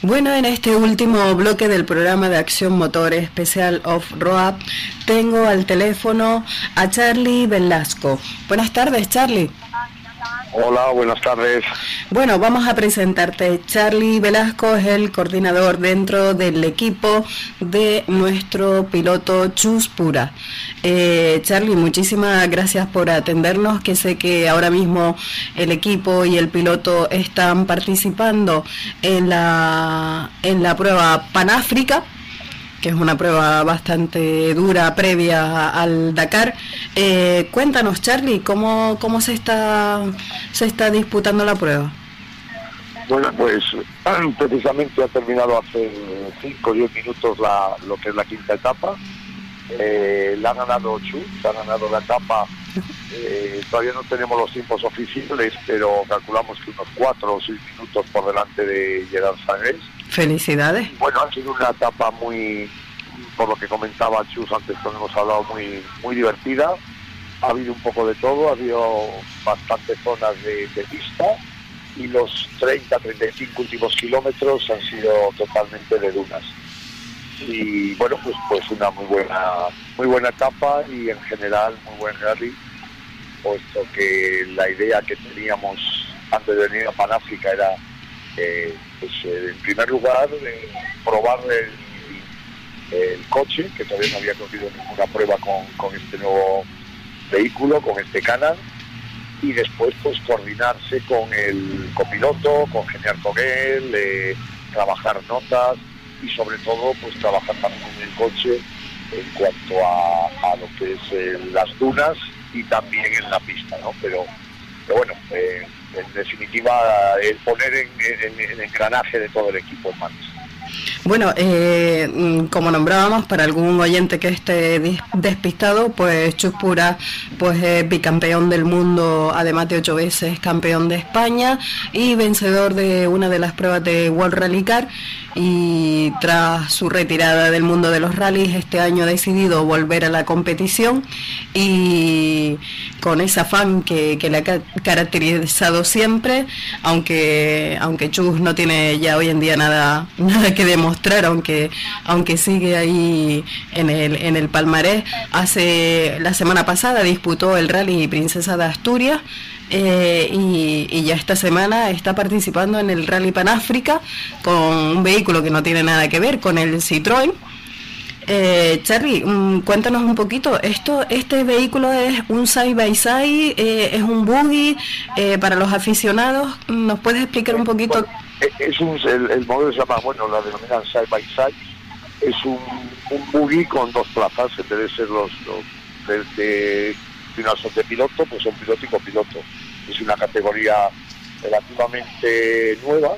Bueno, en este último bloque del programa de Acción Motor Especial Off-Road tengo al teléfono a Charlie Velasco. Buenas tardes, Charlie. Hola, buenas tardes. Bueno, vamos a presentarte. Charlie Velasco es el coordinador dentro del equipo de nuestro piloto Chuspura. Eh, Charlie, muchísimas gracias por atendernos, que sé que ahora mismo el equipo y el piloto están participando en la, en la prueba Panáfrica que es una prueba bastante dura previa al Dakar. Eh, cuéntanos, Charlie, ¿cómo, cómo se, está, se está disputando la prueba? Bueno, pues precisamente ha terminado hace 5 o 10 minutos la, lo que es la quinta etapa. Eh, la ha ganado Chu, ha ganado la etapa. Eh, todavía no tenemos los tiempos oficiales, pero calculamos que unos 4 o 6 minutos por delante de Gerard Sagres Felicidades. Bueno, ha sido una etapa muy, por lo que comentaba Chus antes cuando hemos hablado, muy, muy divertida. Ha habido un poco de todo, ha habido bastantes zonas de, de pista y los 30, 35 últimos kilómetros han sido totalmente de dunas. Y bueno, pues pues una muy buena, muy buena etapa y en general muy buen rally, puesto que la idea que teníamos antes de venir a Panáfrica era eh, pues, eh, en primer lugar eh, probar el, el, coche, que todavía no había cogido ninguna prueba con, con este nuevo vehículo, con este Canan, y después pues coordinarse con el copiloto, congeniar con él, trabajar notas y sobre todo pues trabajar también en el coche en cuanto a, a lo que es las dunas y también en la pista, ¿no? Pero, bueno, en definitiva el poner en, engranaje de todo el equipo en. Bueno, eh, mm, como nombrábamos, para algún oyente que esté despistado, pues Chuspura pues, es bicampeón del mundo, además de ocho veces campeón de España y vencedor de una de las pruebas de World Rally Car. Y tras su retirada del mundo de los rallies, este año ha decidido volver a la competición y con ese afán que, que le ha caracterizado siempre, aunque, aunque Chus no tiene ya hoy en día nada, nada que demostrar, aunque, aunque sigue ahí en el, en el palmarés. Hace la semana pasada disputó el Rally Princesa de Asturias. Eh, y, y, ya esta semana está participando en el Rally Panáfrica con un vehículo que no tiene nada que ver con el Citroën. Eh, Charlie, um, cuéntanos un poquito, esto, este vehículo es un side by side, es un buggy eh, para los aficionados, ¿nos puedes explicar un poquito? Bueno, es un, el, el, modelo se llama, bueno, la denominan side by side, es un, un buggy con dos plazas, en vez de ser los, los de, de, son de piloto, pues son piloto y copiloto. Es una categoría relativamente nueva,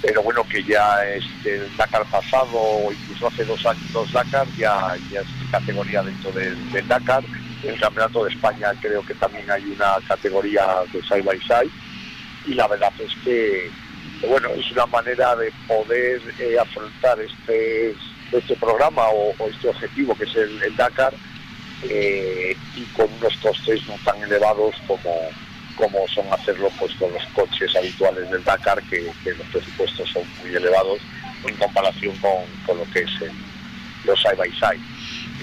pero bueno, que ya este, el Dakar pasado, incluso hace dos años, dos Dakar, ya, ya es categoría dentro del, del Dakar. El Campeonato de España creo que también hay una categoría de side by side. Y la verdad es que, bueno, es una manera de poder eh, afrontar este, este programa o, este objetivo que es el, Dakar eh, y con unos costes no tan elevados como, como son hacerlo pues con los coches habituales del Dakar, que, los presupuestos son muy elevados en comparación con, con lo que es el, los side by side.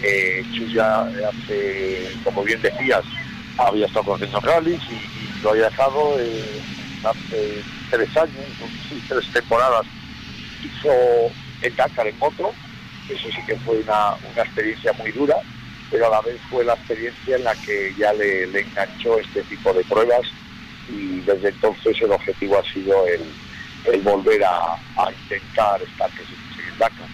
Eh, Chus ya hace, como bien decías, había estado conociendo rallies y, y, lo había dejado eh, hace tres años, tres temporadas, hizo el Dakar en moto, eso sí que fue una, una experiencia muy dura, pero a la vez fue la experiencia en la que ya le, le enganchó este tipo de pruebas y desde entonces el objetivo ha sido el, el volver a, a, intentar estar que se en Dakar.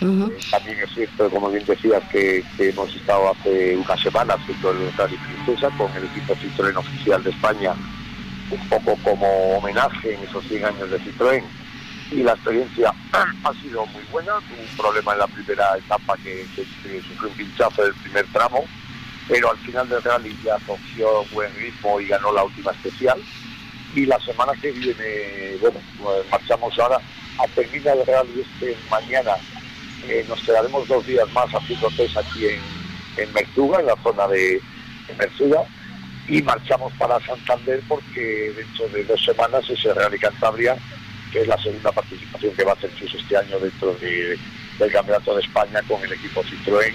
Uh -huh. también es cierto, como bien decías, que, que, hemos estado hace una semana haciendo el Rally Princesa con el equipo Citroën oficial de España, un poco como homenaje en esos 100 años de Citroën y la experiencia ha sido muy buena. Tuvo un problema en la primera etapa que, que, que sufrió un pinchazo del primer tramo, pero al final del rally ya cogió buen ritmo y ganó la última especial. Y la semana que viene, bueno, pues marchamos ahora a terminar el rally este mañana. Eh, nos quedaremos dos días más haciendo test aquí en, en Merzuga, en la zona de, de Merzuga y marchamos para Santander porque dentro de dos semanas ese Rally Cantabria que es la segunda participación que va a hacer Chus este año dentro de, del Campeonato de España con el equipo Citroën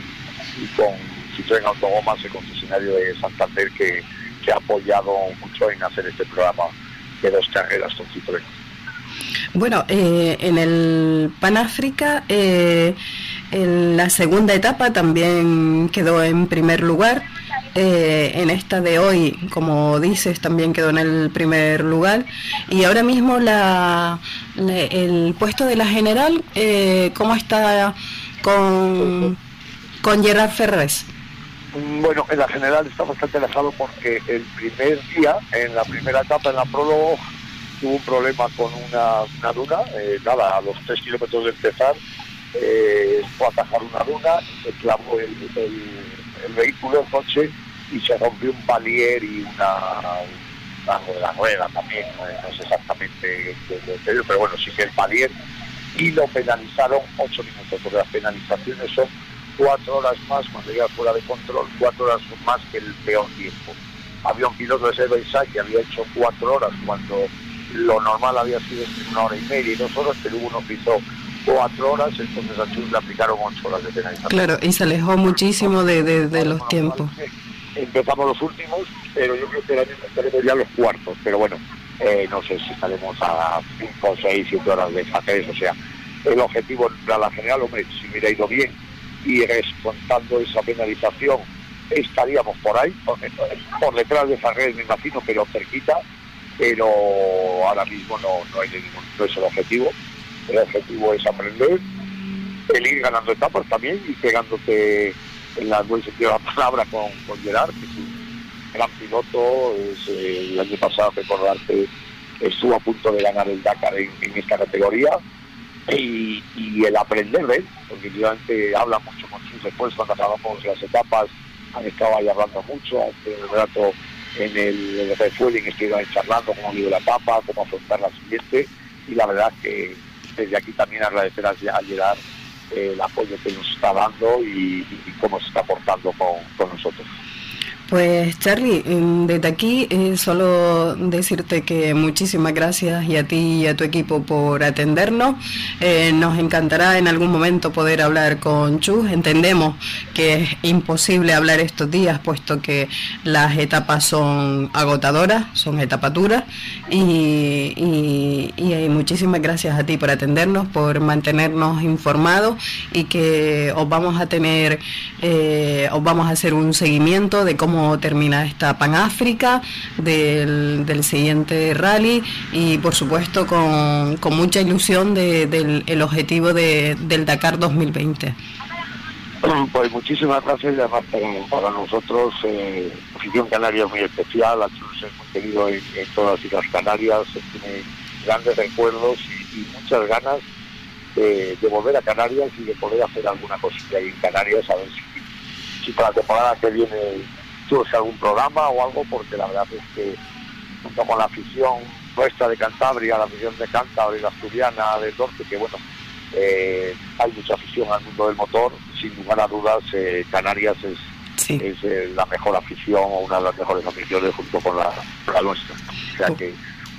y con Citroën Autogomas, el concesionario de Santander, que, que, ha apoyado mucho en hacer este programa de dos carreras con Citroën. Bueno, eh, en el Panáfrica, eh, en la segunda etapa también quedó en primer lugar. Eh, en esta de hoy, como dices, también quedó en el primer lugar. Y ahora mismo la, la el puesto de la general, eh, ¿cómo está con, con Gerard Ferrés? Bueno, en la general está bastante alejado porque el primer día, en la primera etapa, en la prólogo, tuvo un problema con una, una duna. Eh, nada, a los tres kilómetros de empezar, eh, fue a atajar una duna, se clavó el, el, el vehículo, el coche, y se rompió un palier y una, una, rueda también, no, no sé exactamente qué pero bueno, sí que el palier y lo penalizaron ocho minutos, porque las penalizaciones son cuatro horas más cuando llega fuera de control, cuatro horas más que el peor tiempo. Había un piloto de Cerveza que había hecho cuatro horas cuando lo normal había sido una hora y media y dos horas, pero uno pisó cuatro horas, entonces a Chus le aplicaron ocho horas de penalización. Claro, y se alejó muchísimo de, de, los tiempos. Empezamos los últimos, pero yo creo que estaremos ya los cuartos, pero bueno, eh, no sé si estaremos a cinco, seis, siete horas de hacer o sea, el objetivo para la general, hombre, si hubiera ido bien y descontando esa penalización, estaríamos por ahí, por, detrás de Farrell me imagino, pero cerquita, pero ahora mismo no, no, hay ningún, no es el objetivo. El objetivo es aprender, el ir ganando etapas también y pegándote en la buen sentido de la palabra con, con Gerard, que es un gran piloto, eh, el año pasado recordarte estuvo a punto de ganar el Dakar en, esta categoría. Y, el aprender de porque realmente habla mucho con sus después cuando acabamos las etapas, han estado ahí hablando mucho, hace un rato en el, el refueling estuvieron charlando cómo ha ido la etapa, cómo afrontar la siguiente. Y la verdad que desde aquí también agradecer a, Gerard eh, el apoyo que nos está dando y, cómo se está aportando con nosotros. Pues Charlie, desde aquí eh, solo decirte que muchísimas gracias y a ti y a tu equipo por atendernos. Eh, nos encantará en algún momento poder hablar con Chus. Entendemos que es imposible hablar estos días puesto que las etapas son agotadoras, son etapaturas y, y, muchísimas gracias a ti por atendernos, por mantenernos informados y que os vamos a tener, eh, os vamos a hacer un seguimiento de cómo termina esta Panáfrica del, del siguiente rally y por supuesto con, con mucha ilusión de, del el objetivo de, del Dakar 2020. Pues muchísimas gracias para, nosotros eh, Afición Canaria es muy especial, la Chus es muy querido en, todas las Islas Canarias, tiene grandes recuerdos y, muchas ganas de, de, volver a Canarias y de poder hacer alguna cosilla ahí en Canarias, a ver si, si para la temporada que viene surge algún programa o algo, porque la verdad es que junto con la afición nuestra de Cantabria, la afición de Cantabria la asturiana del norte, que bueno, eh, hay mucha afición al mundo del motor, sin lugar a dudas eh, Canarias es, es eh, la mejor afición o una de las mejores aficiones junto con la, nuestra. O sea que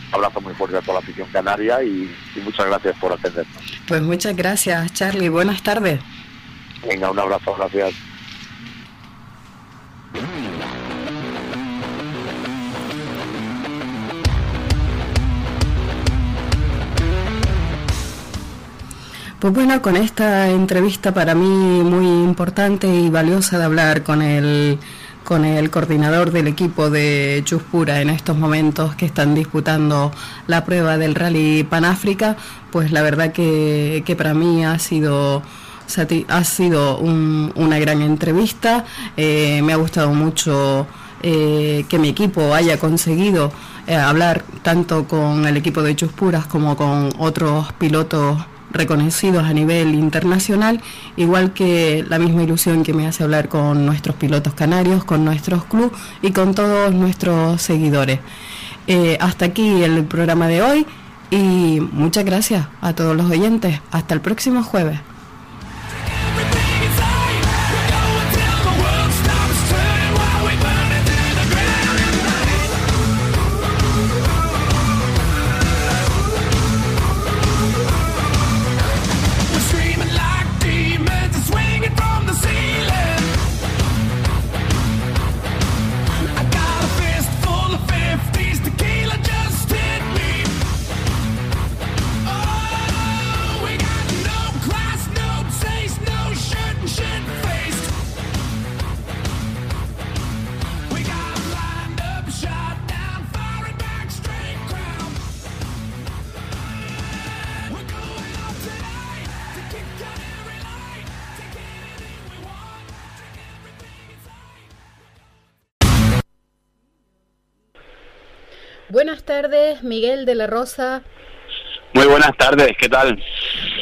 un abrazo muy fuerte a toda la afición canaria y, y muchas gracias por atendernos. Pues muchas gracias Charlie, buenas tardes. Venga, un abrazo, gracias. Pues bueno, con esta entrevista para mí muy importante y valiosa de hablar con el, con el coordinador del equipo de Chuspura en estos momentos que están disputando la prueba del Rally Panáfrica, pues la verdad que, para mí ha sido ha sido una gran entrevista. Eh, me ha gustado mucho eh, que mi equipo haya conseguido eh, hablar tanto con el equipo de Chuspuras como con otros pilotos reconocidos a nivel internacional, igual que la misma ilusión que me hace hablar con nuestros pilotos canarios, con nuestros clubes y con todos nuestros seguidores. Eh, hasta aquí el programa de hoy y muchas gracias a todos los oyentes. Hasta el próximo jueves. Miguel de la Rosa. Muy buenas tardes, ¿qué tal?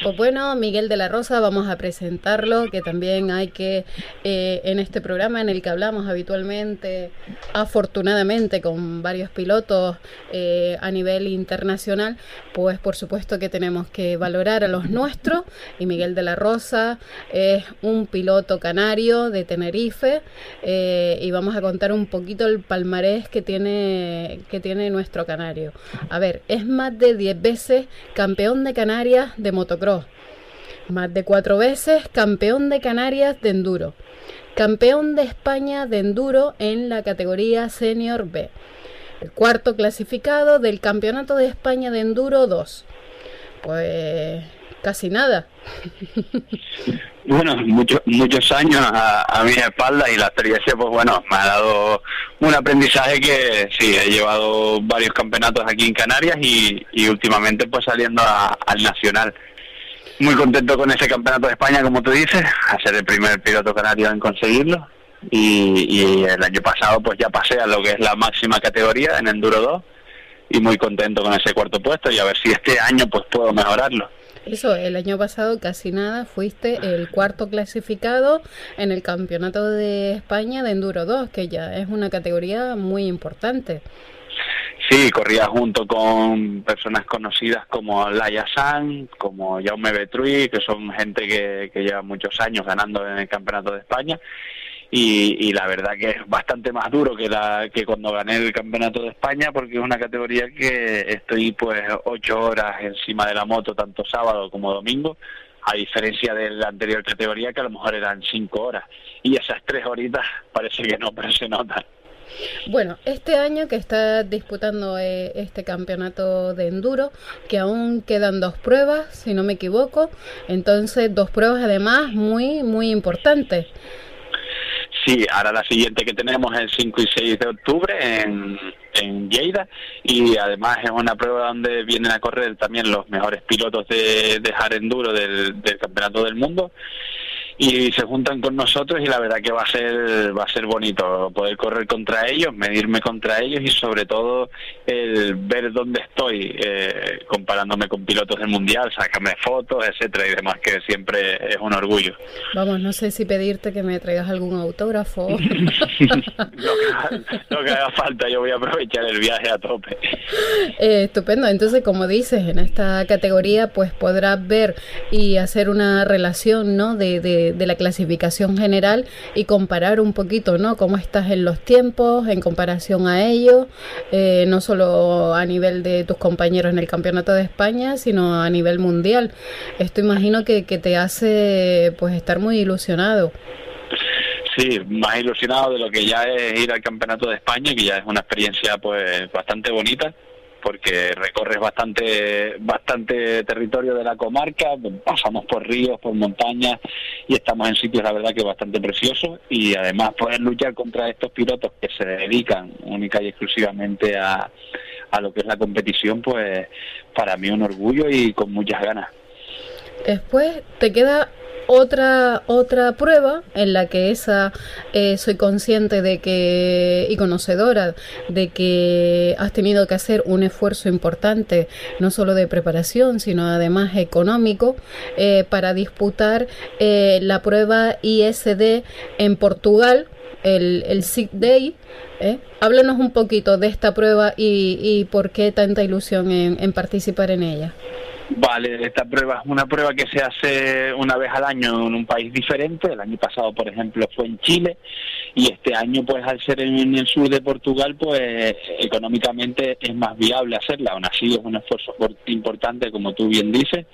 Pues bueno, Miguel de la Rosa, vamos a presentarlo, que también hay que, eh, en este programa en el que hablamos habitualmente, afortunadamente, con varios pilotos eh, a nivel internacional, pues por supuesto que tenemos que valorar a los nuestros, y Miguel de la Rosa es un piloto canario de Tenerife, eh, y vamos a contar un poquito el palmarés que tiene, que tiene nuestro canario. A ver, es más de 10 veces campeón de Canarias de motocross más de cuatro veces campeón de Canarias de enduro, campeón de España de enduro en la categoría Senior B, el cuarto clasificado del Campeonato de España de Enduro 2. Pues casi nada. Bueno, muchos muchos años a, mi espalda y la experiencia, pues bueno, me ha dado un aprendizaje que sí, he llevado varios campeonatos aquí en Canarias y, últimamente pues saliendo al Nacional. Muy contento con ese campeonato de España, como tú dices, a ser el primer piloto canario en conseguirlo. Y, el año pasado pues ya pasé a lo que es la máxima categoría en Enduro 2 y muy contento con ese cuarto puesto y a ver si este año pues puedo mejorarlo. Eso, el año pasado casi nada, fuiste el cuarto clasificado en el Campeonato de España de Enduro 2, que ya es una categoría muy importante. Sí, corría junto con personas conocidas como Laia San, como Jaume Betrui, que son gente que, que lleva muchos años ganando en el Campeonato de España. Y, y, la verdad que es bastante más duro que la que cuando gané el campeonato de España porque es una categoría que estoy pues ocho horas encima de la moto tanto sábado como domingo a diferencia de la anterior categoría que a lo mejor eran cinco horas y esas tres horitas parece que no pero se notan bueno, este año que está disputando eh, este campeonato de enduro, que aún quedan dos pruebas, si no me equivoco, entonces dos pruebas además muy, muy importantes. Sí, ahora la siguiente que tenemos es el 5 y 6 de octubre en, Lleida. Y además es una prueba donde vienen a correr también los mejores pilotos de, de enduro del, del Campeonato del Mundo y se juntan con nosotros y la verdad que va a ser va a ser bonito poder correr contra ellos, medirme contra ellos y sobre todo el ver dónde estoy eh, comparándome con pilotos del mundial, sacarme fotos, etcétera y demás que siempre es un orgullo. Vamos, no sé si pedirte que me traigas algún autógrafo. lo, que, haga falta, yo voy a aprovechar el viaje a tope. Eh, estupendo, entonces como dices, en esta categoría pues podrás ver y hacer una relación, ¿no? de de, la clasificación general y comparar un poquito, ¿no? Cómo estás en los tiempos en comparación a ellos, eh, no solo a nivel de tus compañeros en el Campeonato de España, sino a nivel mundial. Esto imagino que, que te hace pues estar muy ilusionado. Sí, más ilusionado de lo que ya es ir al Campeonato de España, que ya es una experiencia pues bastante bonita porque recorres bastante bastante territorio de la comarca, pasamos por ríos, por montañas y estamos en sitios la verdad que bastante preciosos y además poder luchar contra estos pilotos que se dedican única y exclusivamente a, a lo que es la competición, pues para mí un orgullo y con muchas ganas. Después te queda otra otra prueba en la que esa eh, soy consciente de que y conocedora de que has tenido que hacer un esfuerzo importante no solo de preparación sino además económico eh, para disputar eh, la prueba ISD en Portugal el, el SIG Day háblanos un poquito de esta prueba y, y por qué tanta ilusión en participar en ella Vale, esta prueba es una prueba que se hace una vez al año en un país diferente. El año pasado, por ejemplo, fue en Chile y este año, pues al ser en el sur de Portugal, pues económicamente es más viable hacerla. Aún así es un esfuerzo importante, como tú bien dices,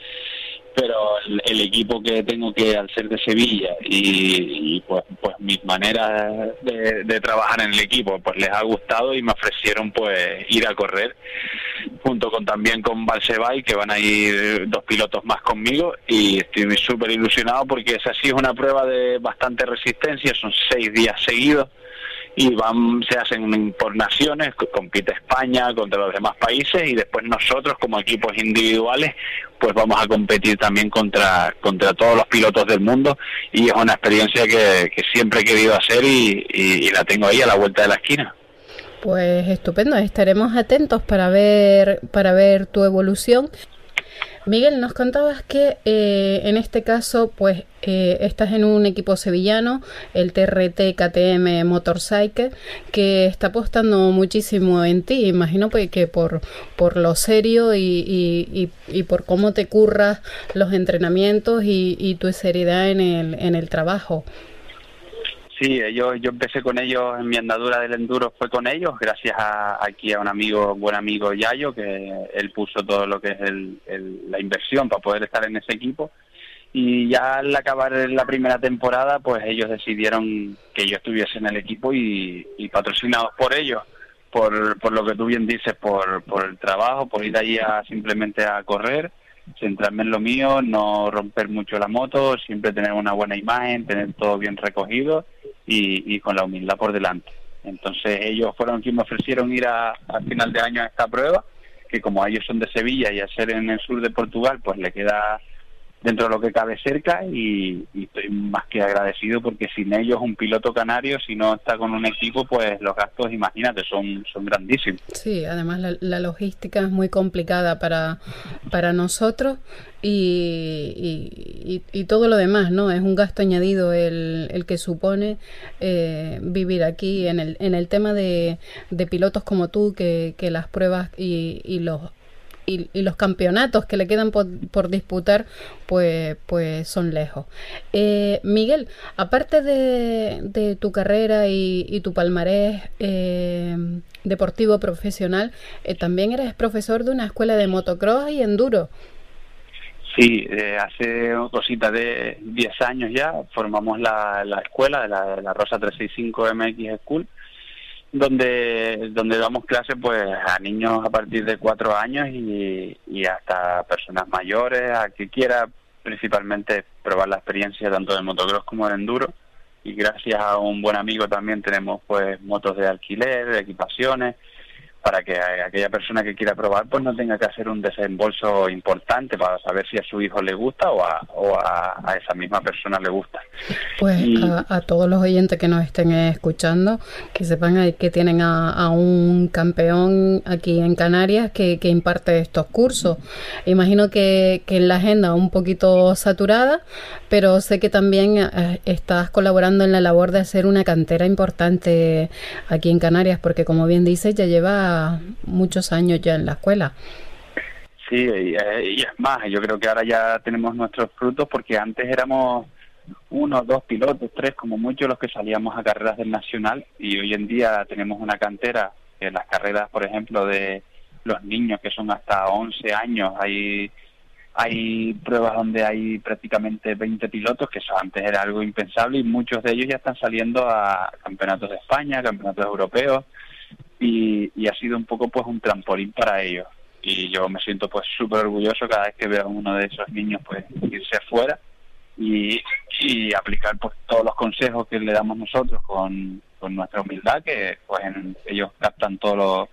pero el, equipo que tengo que al ser de Sevilla y, pues, pues mis maneras de, trabajar en el equipo pues les ha gustado y me ofrecieron pues ir a correr junto con también con Valsebay que van a ir dos pilotos más conmigo y estoy súper ilusionado porque esa sí es una prueba de bastante resistencia son seis días seguidos y van se hacen por naciones, compite España contra los demás países y después nosotros como equipos individuales pues vamos a competir también contra contra todos los pilotos del mundo y es una experiencia que, siempre he querido hacer y, y la tengo ahí a la vuelta de la esquina. Pues estupendo, estaremos atentos para ver para ver tu evolución. Miguel, nos contabas que eh, en este caso, pues, eh, estás en un equipo sevillano, el TRT KTM Motorcycle, que está apostando muchísimo en ti. Imagino pues, que por, por lo serio y, y, por cómo te curras los entrenamientos y, y tu seriedad en el, en el trabajo. Sí, yo, yo empecé con ellos en mi andadura del enduro, fue con ellos, gracias a, aquí a un amigo, buen amigo Yayo, que él puso todo lo que es el, la inversión para poder estar en ese equipo. Y ya al acabar la primera temporada, pues ellos decidieron que yo estuviese en el equipo y, y patrocinados por ellos, por, por lo que tú bien dices, por, por el trabajo, por ir ahí a, simplemente a correr centrarme en lo mío, no romper mucho la moto, siempre tener una buena imagen, tener todo bien recogido y, con la humildad por delante. Entonces ellos fueron quienes me ofrecieron ir a, final de año a esta prueba, que como ellos son de Sevilla y a ser en el sur de Portugal, pues le queda dentro de lo que cabe cerca y, estoy más que agradecido porque sin ellos un piloto canario si no está con un equipo pues los gastos imagínate son son grandísimos. Sí además la, logística es muy complicada para para nosotros y, y, todo lo demás no es un gasto añadido el, el que supone eh, vivir aquí en el en el tema de, de pilotos como tú que, que las pruebas y, y los y, los campeonatos que le quedan por, disputar, pues, pues son lejos. Eh, Miguel, aparte de, tu carrera y, tu palmarés eh, deportivo profesional, eh, también eres profesor de una escuela de motocross y enduro. Sí, hace cosita de 10 años ya formamos la, escuela de la, la Rosa 365 MX School donde donde damos clases pues a niños a partir de cuatro años y, y hasta personas mayores a que quiera principalmente probar la experiencia tanto de motocross como de enduro. Y gracias a un buen amigo también tenemos pues motos de alquiler, de equipaciones para que aquella persona que quiera probar pues no tenga que hacer un desembolso importante para saber si a su hijo le gusta o a, o a, esa misma persona le gusta. Pues a, todos los oyentes que nos estén escuchando, que sepan que tienen a, un campeón aquí en Canarias que, que imparte estos cursos. Imagino que, que en la agenda un poquito saturada, pero sé que también eh, estás colaborando en la labor de hacer una cantera importante aquí en Canarias, porque como bien dices, ya lleva muchos años ya en la escuela. Sí, y, es más, yo creo que ahora ya tenemos nuestros frutos porque antes éramos uno, dos pilotos, tres como muchos los que salíamos a carreras del Nacional y hoy en día tenemos una cantera en las carreras, por ejemplo, de los niños que son hasta 11 años, hay hay pruebas donde hay prácticamente 20 pilotos, que eso antes era algo impensable, y muchos de ellos ya están saliendo a campeonatos de España, campeonatos europeos, y, y ha sido un poco pues un trampolín para ellos. Y yo me siento pues súper orgulloso cada vez que veo a uno de esos niños pues irse afuera y, y aplicar pues todos los consejos que le damos nosotros con, nuestra humildad, que pues ellos captan todo lo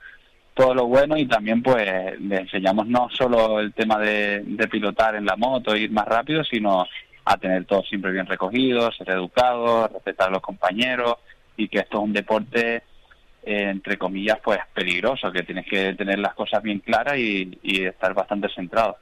todo lo bueno y también pues le enseñamos no solo el tema de, pilotar en la moto, ir más rápido, sino a tener todo siempre bien recogido, ser educado, respetar a los compañeros y que esto es un deporte entre comillas pues peligroso, que tienes que tener las cosas bien claras y, y estar bastante centrado.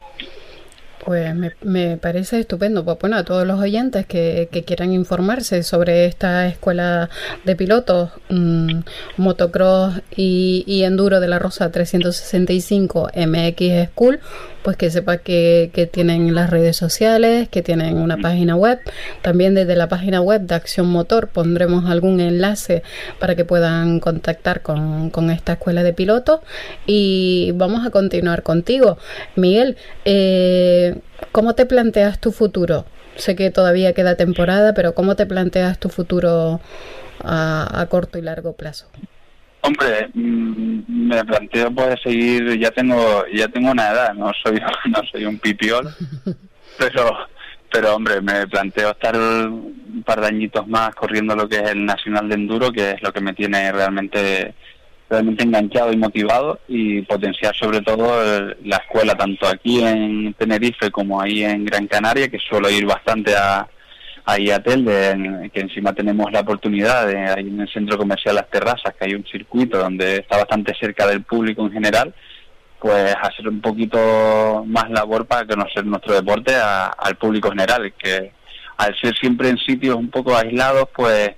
Pues me, parece estupendo. Pues bueno, a todos los oyentes que, quieran informarse sobre esta escuela de pilotos, mm, motocross y, enduro de la Rosa 365 MX School, pues que sepa que, tienen las redes sociales, que tienen una página web. También desde la página web de Acción Motor pondremos algún enlace para que puedan contactar con, con esta escuela de pilotos. Y vamos a continuar contigo. Miguel, eh, ¿cómo te planteas tu futuro? Sé que todavía queda temporada, pero ¿cómo te planteas tu futuro a, a corto y largo plazo? Hombre, mm, me planteo poder seguir, ya tengo ya tengo una edad, no soy no soy un pipiol, pero pero hombre, me planteo estar un par de añitos más corriendo lo que es el Nacional de Enduro, que es lo que me tiene realmente realmente enganchado y motivado y potenciar sobre todo la escuela tanto aquí en Tenerife como ahí en Gran Canaria, que suelo ir bastante a a Telde, que encima tenemos la oportunidad de ahí en el centro comercial Las Terrazas, que hay un circuito donde está bastante cerca del público en general, pues hacer un poquito más labor para conocer nuestro deporte al público general, que al ser siempre en sitios un poco aislados, pues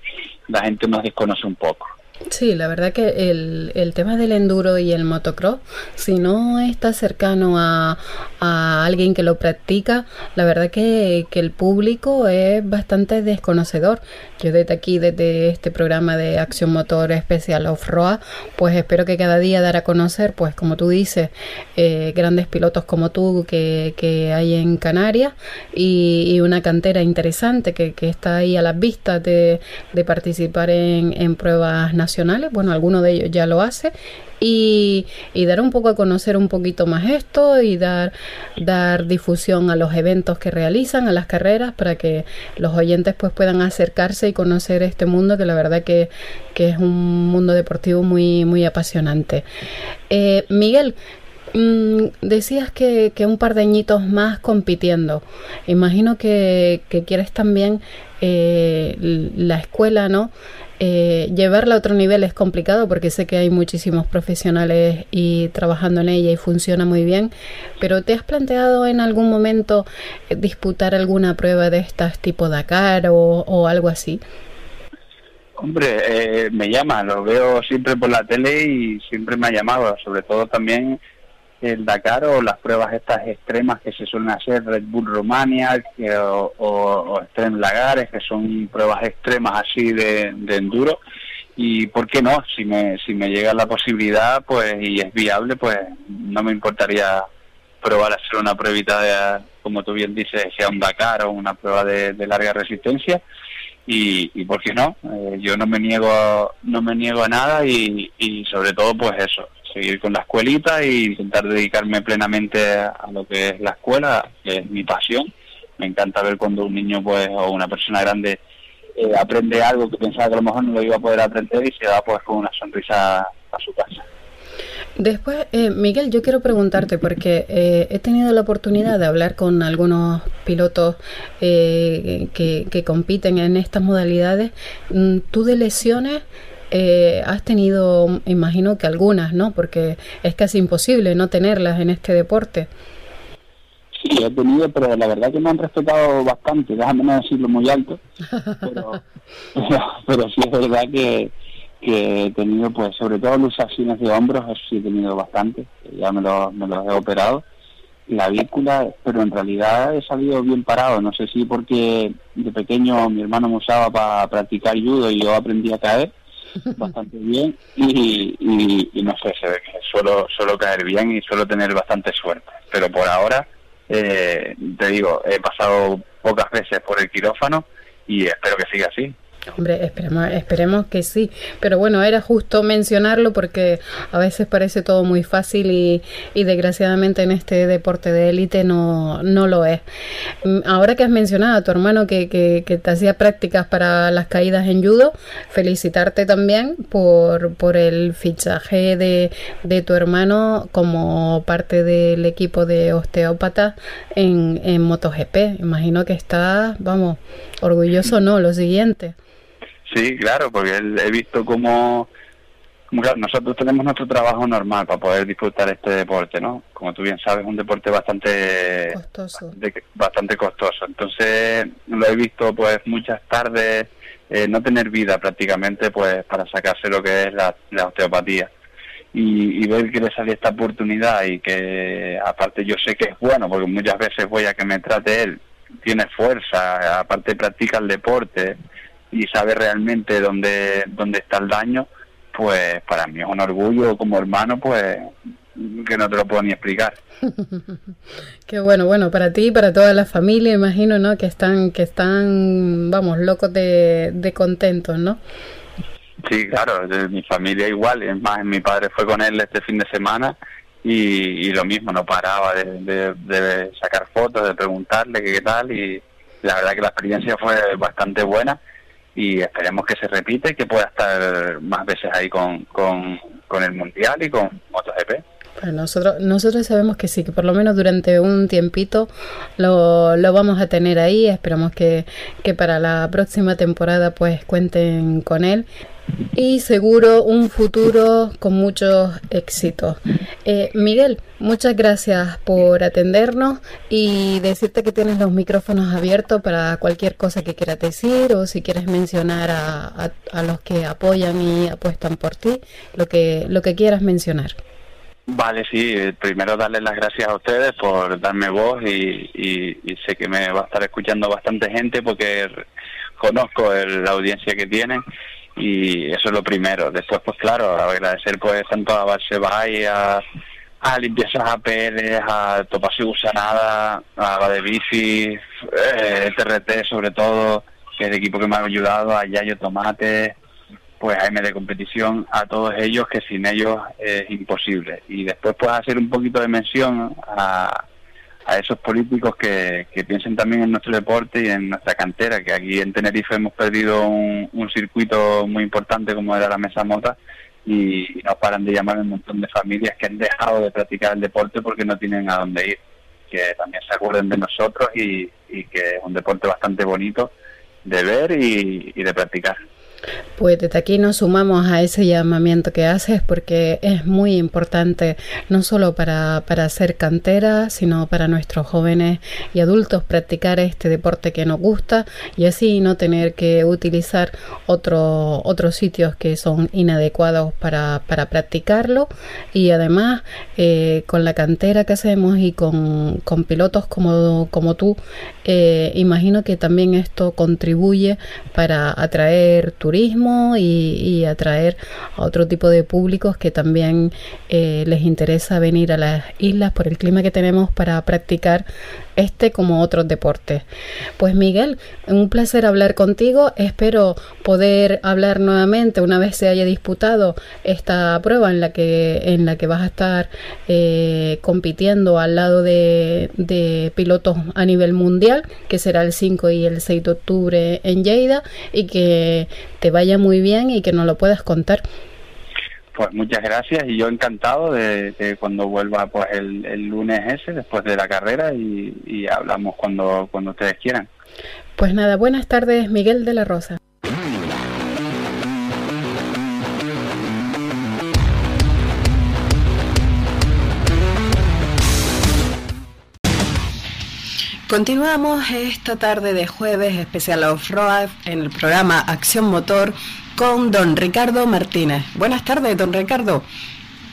la gente nos desconoce un poco. Sí, la verdad que el, el, tema del enduro y el motocross, si no está cercano a, a alguien que lo practica, la verdad que, que, el público es bastante desconocedor. Yo desde aquí, desde este programa de Acción Motor Especial Off-Road, pues espero que cada día dar a conocer, pues como tú dices, eh, grandes pilotos como tú que, que hay en Canarias y, una cantera interesante que, que está ahí a las vistas de, de participar en, en pruebas nacionales nacionales, bueno, alguno de ellos ya lo hace, y, y, dar un poco a conocer un poquito más esto y dar, dar difusión a los eventos que realizan, a las carreras, para que los oyentes pues puedan acercarse y conocer este mundo que la verdad que, que es un mundo deportivo muy, muy apasionante. Eh, Miguel, mm, decías que, que, un par de añitos más compitiendo. Imagino que, que quieres también eh, la escuela, ¿no? Eh, llevarla a otro nivel es complicado porque sé que hay muchísimos profesionales y trabajando en ella y funciona muy bien, pero ¿te has planteado en algún momento eh, disputar alguna prueba de estas tipo Dakar o, o algo así? Hombre, eh, me llama, lo veo siempre por la tele y siempre me ha llamado, sobre todo también el Dakar o las pruebas estas extremas que se suelen hacer, Red Bull Romania o, o, Extreme Lagares, que son pruebas extremas así de, enduro. Y por qué no, si me, si me llega la posibilidad pues y es viable, pues no me importaría probar a hacer una pruebita, de, como tú bien dices, sea un Dakar o una prueba de, larga resistencia. Y, y por qué no, eh, yo no me niego no me niego a nada y, y sobre todo pues eso, seguir con la escuelita e intentar dedicarme plenamente a lo que es la escuela, que es mi pasión. Me encanta ver cuando un niño pues o una persona grande eh, aprende algo que pensaba que a lo mejor no lo iba a poder aprender y se va pues con una sonrisa a su casa. Después, eh, Miguel, yo quiero preguntarte, porque eh, he tenido la oportunidad de hablar con algunos pilotos que, que, compiten en estas modalidades. Mm, ¿Tú de lesiones eh, has tenido, imagino que algunas, ¿no? Porque es casi imposible no tenerlas en este deporte. Sí, he tenido, pero la verdad que me han respetado bastante, déjame no decirlo muy alto, pero, pero, sí es verdad que, que he tenido, pues sobre todo luxaciones de hombros, sí he tenido bastante, ya me, lo, me los he operado, la vícula, pero en realidad he salido bien parado, no sé si porque de pequeño mi hermano me usaba para practicar judo y yo aprendí a caer, bastante bien y, y, no sé, se ve que suelo, suelo caer bien y suelo tener bastante suerte. Pero por ahora, eh, te digo, he pasado pocas veces por el quirófano y espero que siga así. Hombre, esperemos, esperemos que sí. Pero bueno, era justo mencionarlo porque a veces parece todo muy fácil y, y desgraciadamente en este deporte de élite no, no lo es. Mm, ahora que has mencionado a tu hermano que, que, que, te hacía prácticas para las caídas en judo, felicitarte también por, por el fichaje de, de tu hermano como parte del equipo de osteópatas en, en MotoGP. Imagino que está, vamos, orgulloso, ¿no? Lo siguiente. Sí, claro, porque he visto cómo, nosotros tenemos nuestro trabajo normal para poder disfrutar este deporte, ¿no? Como tú bien sabes, es un deporte bastante costoso. bastante costoso. Entonces, lo he visto pues muchas tardes eh, no tener vida prácticamente pues para sacarse lo que es la, osteopatía. Y, y, ver que le sale esta oportunidad y que aparte yo sé que es bueno porque muchas veces voy a que me trate él, tiene fuerza, aparte practica el deporte, y sabe realmente dónde, dónde está el daño, pues para mí es un orgullo como hermano, pues que no te lo puedo ni explicar. Qué bueno, bueno, para ti y para toda la familia, imagino, ¿no? Que están, que están, vamos, locos de, de contentos, ¿no? Sí, claro, mi familia igual, es más, mi padre fue con él este fin de semana y, y lo mismo, no paraba de, de, sacar fotos, de preguntarle qué tal y la verdad que la experiencia fue bastante buena y esperemos que se repite y que pueda estar más veces ahí con, con, con el Mundial y con MotoGP. nosotros, nosotros sabemos que sí, que por lo menos durante un tiempito lo, lo vamos a tener ahí. Esperamos que, que para la próxima temporada pues cuenten con él y seguro un futuro con muchos éxitos. Eh, Miguel, muchas gracias por atendernos y decirte que tienes los micrófonos abiertos para cualquier cosa que quieras decir o si quieres mencionar a, a, los que apoyan y apuestan por ti, lo que, lo que quieras mencionar. Vale, sí, primero darles las gracias a ustedes por darme voz y, y, sé que me va a estar escuchando bastante gente porque conozco la audiencia que tienen y eso es lo primero. Después, pues claro, agradecer pues tanto a Barsebay, a, a Limpiezas APL, a Topasio Gusanada, a de Bici, eh, TRT sobre todo, que es el equipo que me ha ayudado, a Yayo Tomate, pues a M de competición, a todos ellos que sin ellos es imposible. Y después pues hacer un poquito de mención a a esos políticos que, que, piensen también en nuestro deporte y en nuestra cantera, que aquí en Tenerife hemos perdido un, circuito muy importante como era la Mesa Mota y, nos paran de llamar un montón de familias que han dejado de practicar el deporte porque no tienen a dónde ir. Que también se acuerden de nosotros y, que es un deporte bastante bonito de ver y de practicar. Pues desde aquí nos sumamos a ese llamamiento que haces porque es muy importante no solo para, para hacer cantera, sino para nuestros jóvenes y adultos practicar este deporte que nos gusta y así no tener que utilizar otro, otros sitios que son inadecuados para, para practicarlo. Y además eh, con la cantera que hacemos y con, con pilotos como, como tú, eh, imagino que también esto contribuye para atraer turistas y, atraer a otro tipo de públicos que también eh, les interesa venir a las islas por el clima que tenemos para practicar este como otros deportes. Pues Miguel, un placer hablar contigo. Espero poder hablar nuevamente una vez se haya disputado esta prueba en la que, en la que vas a estar eh, compitiendo al lado de, de, pilotos a nivel mundial, que será el 5 y el 6 de octubre en Lleida, y que te vaya muy bien y que nos lo puedas contar. Pues muchas gracias y yo encantado de, cuando vuelva pues el, lunes ese después de la carrera y, hablamos cuando, cuando ustedes quieran. Pues nada, buenas tardes Miguel de la Rosa. Continuamos esta tarde de jueves especial off-road en el programa Acción Motor con don Ricardo Martínez. Buenas tardes, don Ricardo.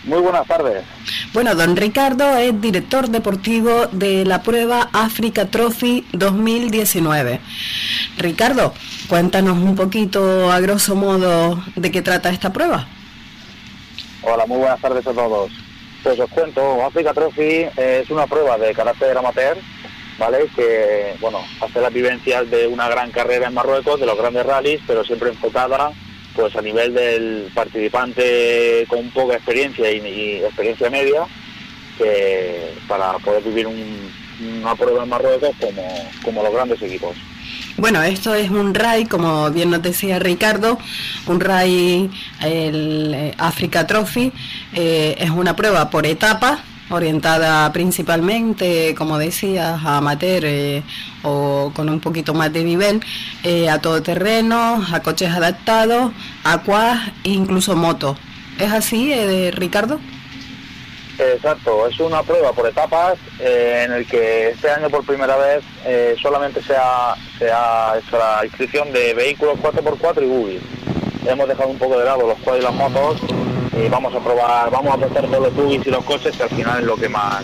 Muy buenas tardes. Bueno, don Ricardo es director deportivo de la prueba Africa Trophy 2019. Ricardo, cuéntanos un poquito a grosso modo de qué trata esta prueba. Hola, muy buenas tardes a todos. Pues os cuento, Africa Trophy es una prueba de carácter amateur, ¿vale? Que, bueno, hace las vivencias de una gran carrera en Marruecos, de los grandes rallies, pero siempre enfocada pues a nivel del participante con poca experiencia y, experiencia media, que para poder vivir una prueba en Marruecos como, como los grandes equipos. Bueno, esto es un RAI, como bien nos decía Ricardo, un RAI, el eh, Africa Trophy, eh, es una prueba por etapas, orientada principalmente, como decías, a amateur eh, o con un poquito más de nivel, eh, a todoterreno, a coches adaptados, a quad e incluso motos. ¿Es así, eh, Ricardo? Exacto, es una prueba por etapas en el que este año por primera vez solamente se ha, se hecho la inscripción de vehículos 4x4 y buggy. Hemos dejado un poco de lado los quad y las motos y vamos a probar, vamos a prestar todos los buggies y los coches que al final es lo que más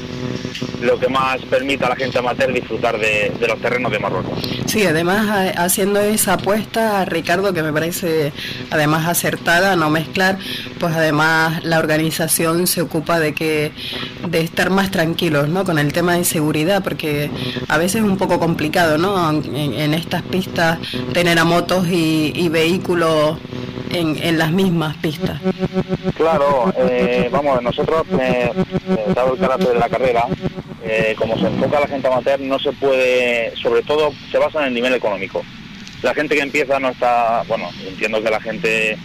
lo que más permite a la gente amateur disfrutar de, los terrenos de Marruecos. Sí, además haciendo esa apuesta, Ricardo, que me parece además acertada, no mezclar, pues además la organización se ocupa de que de estar más tranquilos, ¿no? Con el tema de seguridad, porque a veces es un poco complicado, ¿no? En, estas pistas tener a motos y, vehículos en, las mismas pistas. Claro, eh, vamos, nosotros, eh, eh, dado el carácter de la carrera, eh, como se enfoca la gente amateur, no se puede, sobre todo se basa en el nivel económico. La gente que empieza no está, bueno, entiendo que la gente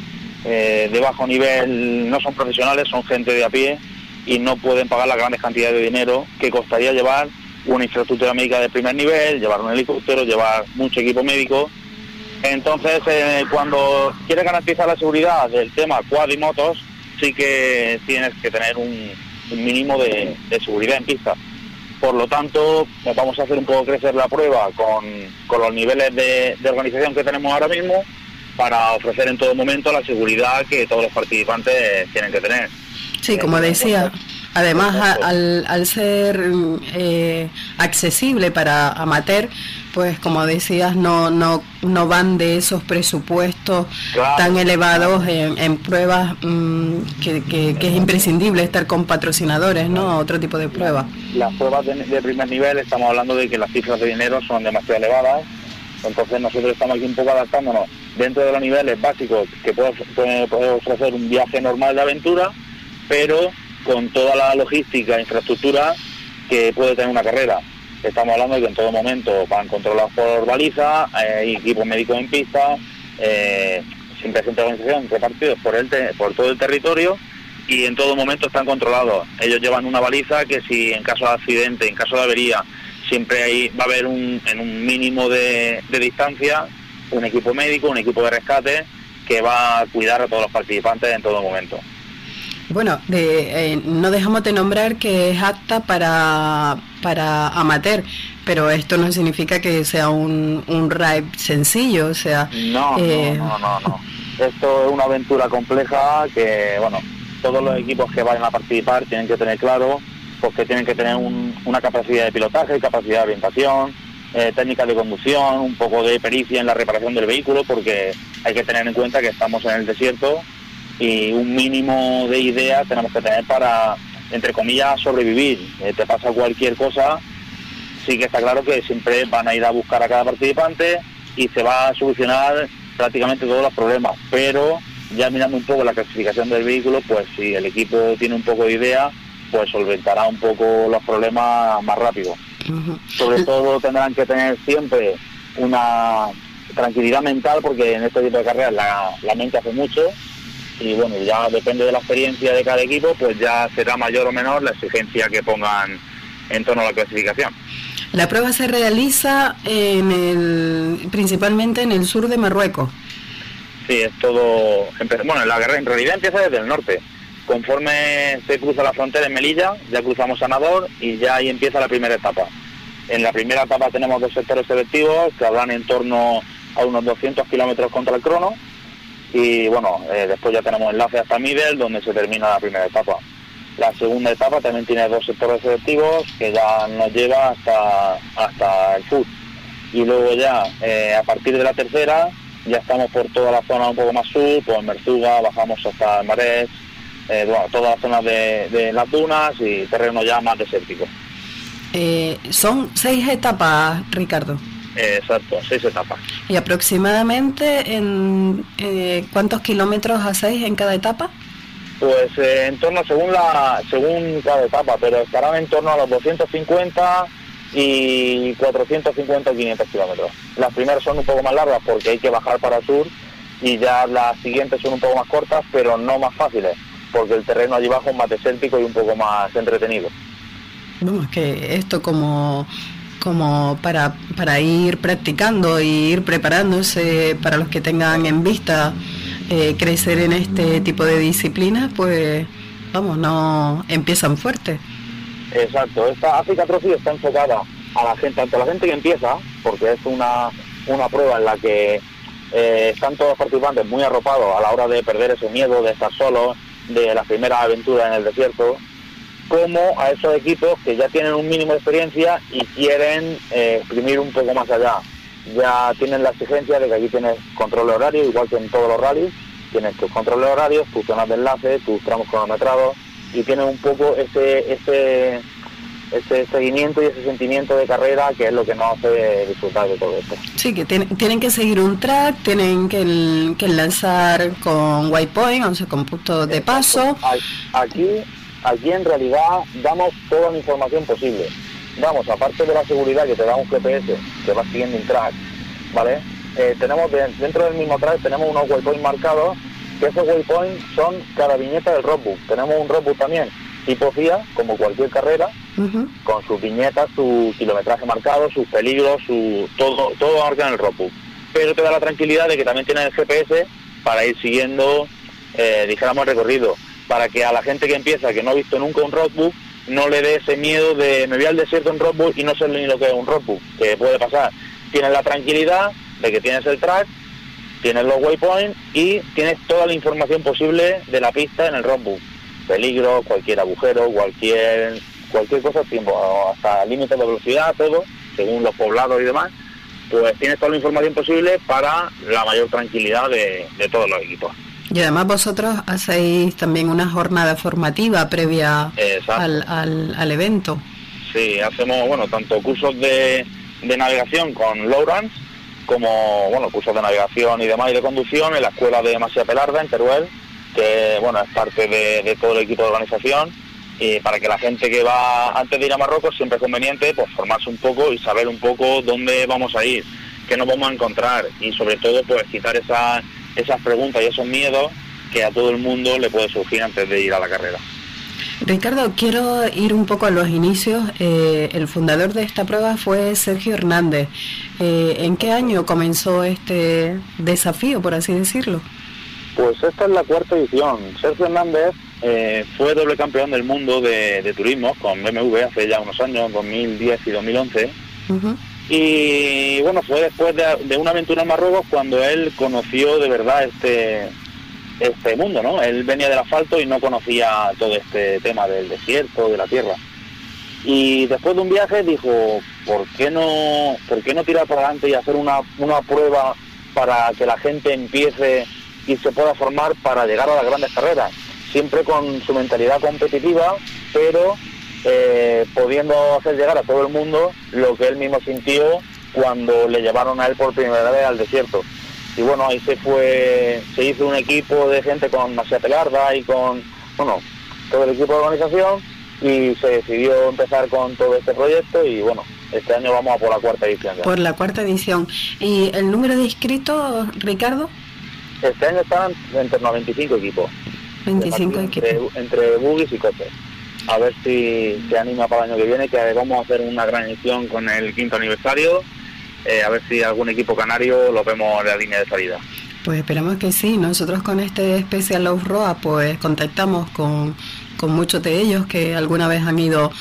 eh, de bajo nivel no son profesionales, son gente de a pie y no pueden pagar la grandes cantidades de dinero que costaría llevar una infraestructura médica de primer nivel, llevar un helicóptero, llevar mucho equipo médico. Entonces, eh, cuando quieres garantizar la seguridad del tema quad y motos, sí que tienes que tener un, mínimo de, seguridad en pista. Por lo tanto, vamos a hacer un poco crecer la prueba con, los niveles de organización que tenemos ahora mismo para ofrecer en todo momento la seguridad que todos los participantes tienen que tener. Sí, como decía, además al, al ser eh, accesible para amateur, pues como decías, no, no, no van de esos presupuestos tan elevados en, pruebas mm, que, que, es imprescindible estar con patrocinadores, ¿no? Otro tipo de pruebas. Las pruebas de, de primer nivel, estamos hablando de que las cifras de dinero son demasiado elevadas, entonces nosotros estamos aquí un poco adaptándonos. Dentro de los niveles básicos que puede, ofrecer un viaje normal de aventura, pero con toda la logística e infraestructura que puede tener una carrera. Estamos hablando de que en todo momento van controlados por baliza, eh, equipos médicos en pista, eh, sin presente organización repartidos por, el por todo el territorio y en todo momento están controlados. Ellos llevan una baliza que si en caso de accidente, en caso de avería, siempre ahí va a haber un, en un mínimo de distancia un equipo médico, un equipo de rescate que va a cuidar a todos los participantes en todo momento. Bueno, de, eh, no dejamos de nombrar que es apta para, para amateur, pero esto no significa que sea un, un ride sencillo, o sea... No, eh, no, no, no, Esto es una aventura compleja que, bueno, todos los equipos que vayan a participar tienen que tener claro porque pues, tienen que tener una capacidad de pilotaje, capacidad de orientación, eh, técnicas de conducción, un poco de pericia en la reparación del vehículo, porque hay que tener en cuenta que estamos en el desierto y un mínimo de ideas tenemos que tener para, entre comillas, sobrevivir. Eh, te pasa cualquier cosa, sí que está claro que siempre van a ir a buscar a cada participante y se va a solucionar prácticamente todos los problemas, pero ya mirando un poco la clasificación del vehículo, pues si el equipo tiene un poco de idea, pues solventará un poco los problemas más rápido. Sobre todo tendrán que tener siempre una tranquilidad mental porque en este tipo de carreras la, mente hace mucho y bueno, ya depende de la experiencia de cada equipo, pues ya será mayor o menor la exigencia que pongan en torno a la clasificación. La prueba se realiza en el, principalmente en el sur de Marruecos. Sí, es todo. Bueno, la guerra en realidad empieza desde el norte. Conforme se cruza la frontera en Melilla, ya cruzamos Sanador y ya ahí empieza la primera etapa. En la primera etapa tenemos dos sectores selectivos que habrán en torno a unos 200 kilómetros contra el crono y bueno, eh, después ya tenemos enlace hasta Middle donde se termina la primera etapa. La segunda etapa también tiene dos sectores selectivos que ya nos lleva hasta, hasta el sur. Y luego ya, eh, a partir de la tercera, ya estamos por toda la zona un poco más sur, por Merzuga, bajamos hasta el Marés, eh, todas las zonas de, las dunas y terreno ya más desértico. Eh, son seis etapas, Ricardo. Exacto, seis etapas. ¿Y aproximadamente en eh, cuántos kilómetros hacéis en cada etapa? Pues en torno, según la según cada etapa, pero estarán en torno a los 250 y 450 o 500 kilómetros. Las primeras son un poco más largas porque hay que bajar para el sur y ya las siguientes son un poco más cortas, pero no más fáciles porque el terreno allí abajo es más desértico y un poco más entretenido. Es que esto como como para, para ir practicando y ir preparándose para los que tengan en vista eh, crecer en este tipo de disciplinas, pues vamos, no empiezan fuerte. Exacto, esta África Trophy está enfocada a la gente, tanto la gente que empieza, porque es una, una prueba en la que eh, están todos participantes muy arropados a la hora de perder ese miedo de estar solos, de la primera aventura en el desierto, como a esos equipos que ya tienen un mínimo de experiencia y quieren eh, exprimir un poco más allá. Ya tienen la exigencia de que aquí tienes control de horario, igual que en todos los rallies, tienes tus controles de horarios, tus zonas de enlace, tus tramos cronometrados y tienes un poco ese, ese ese seguimiento y ese sentimiento de carrera que es lo que nos hace disfrutar de todo esto. Sí, que tienen que seguir un track, tienen que, que lanzar con waypoint, o sea, con puntos de paso. Aquí, aquí en realidad damos toda la información posible. Damos, aparte de la seguridad que te da un GPS que va siguiendo un track, ¿vale? Eh, tenemos dentro del mismo track tenemos unos waypoints marcados, que esos waypoints son cada viñeta del roadbook. Tenemos un roadbook también tipo FIA, como cualquier carrera, con sus viñetas, su kilometraje marcado, sus peligros, su todo todo marcado en el roadbook. Pero te da la tranquilidad de que también tiene el GPS para ir siguiendo, eh, dijéramos, el recorrido, para que a la gente que empieza, que no ha visto nunca un roadbook, no le dé ese miedo de me voy al desierto en roadbook y no sé ni lo que es un roadbook, que puede pasar. Tienes la tranquilidad de que tienes el track, tienes los waypoints y tienes toda la información posible de la pista en el roadbook. Peligro, cualquier agujero, cualquier cualquier cosa, tiempo, hasta límites de velocidad, todo, según los poblados y demás, pues tienes toda la información posible para la mayor tranquilidad de, todos los equipos. Y además vosotros hacéis también una jornada formativa previa al, al, evento. Sí, hacemos, bueno, tanto cursos de, de navegación con Lowrance, como, bueno, cursos de navegación y demás y de conducción en la escuela de Masia Pelarda, en Teruel, que, bueno, es parte de todo el equipo de organización y para que la gente que va antes de ir a Marruecos siempre es conveniente pues formarse un poco y saber un poco dónde vamos a ir, qué nos vamos a encontrar y sobre todo pues quitar esas, esas preguntas y esos miedos que a todo el mundo le puede surgir antes de ir a la carrera. Ricardo, quiero ir un poco a los inicios. Eh, el fundador de esta prueba fue Sergio Hernández. Eh, ¿En qué año comenzó este desafío, por así decirlo? Pues esta es la cuarta edición. Sergio Hernández eh, fue doble campeón del mundo de, turismo con BMW hace ya unos años, 2010 y 2011. Y bueno, fue después de, una aventura en Marruecos cuando él conoció de verdad este este mundo, ¿no? Él venía del asfalto y no conocía todo este tema del desierto, de la tierra. Y después de un viaje dijo, ¿por qué no, por qué no tirar para adelante y hacer una, una prueba para que la gente empiece y se pueda formar para llegar a las grandes carreras? siempre con su mentalidad competitiva, pero eh, pudiendo hacer llegar a todo el mundo lo que él mismo sintió cuando le llevaron a él por primera vez al desierto. Y bueno, ahí se fue, se hizo un equipo de gente con Masia Pelarda y con, bueno, todo el equipo de organización y se decidió empezar con todo este proyecto y bueno, este año vamos a por la cuarta edición. Por la cuarta edición. ¿Y el número de inscritos, Ricardo? Este año están en torno a 25 equipos. 25 entre, entre buggies y coches. A ver si se anima para el año que viene, que vamos a hacer una gran edición con el quinto aniversario. Eh, a ver si algún equipo canario lo vemos en la línea de salida. Pues esperamos que sí. Nosotros con este especial Off Road pues contactamos con, con muchos de ellos que alguna vez han ido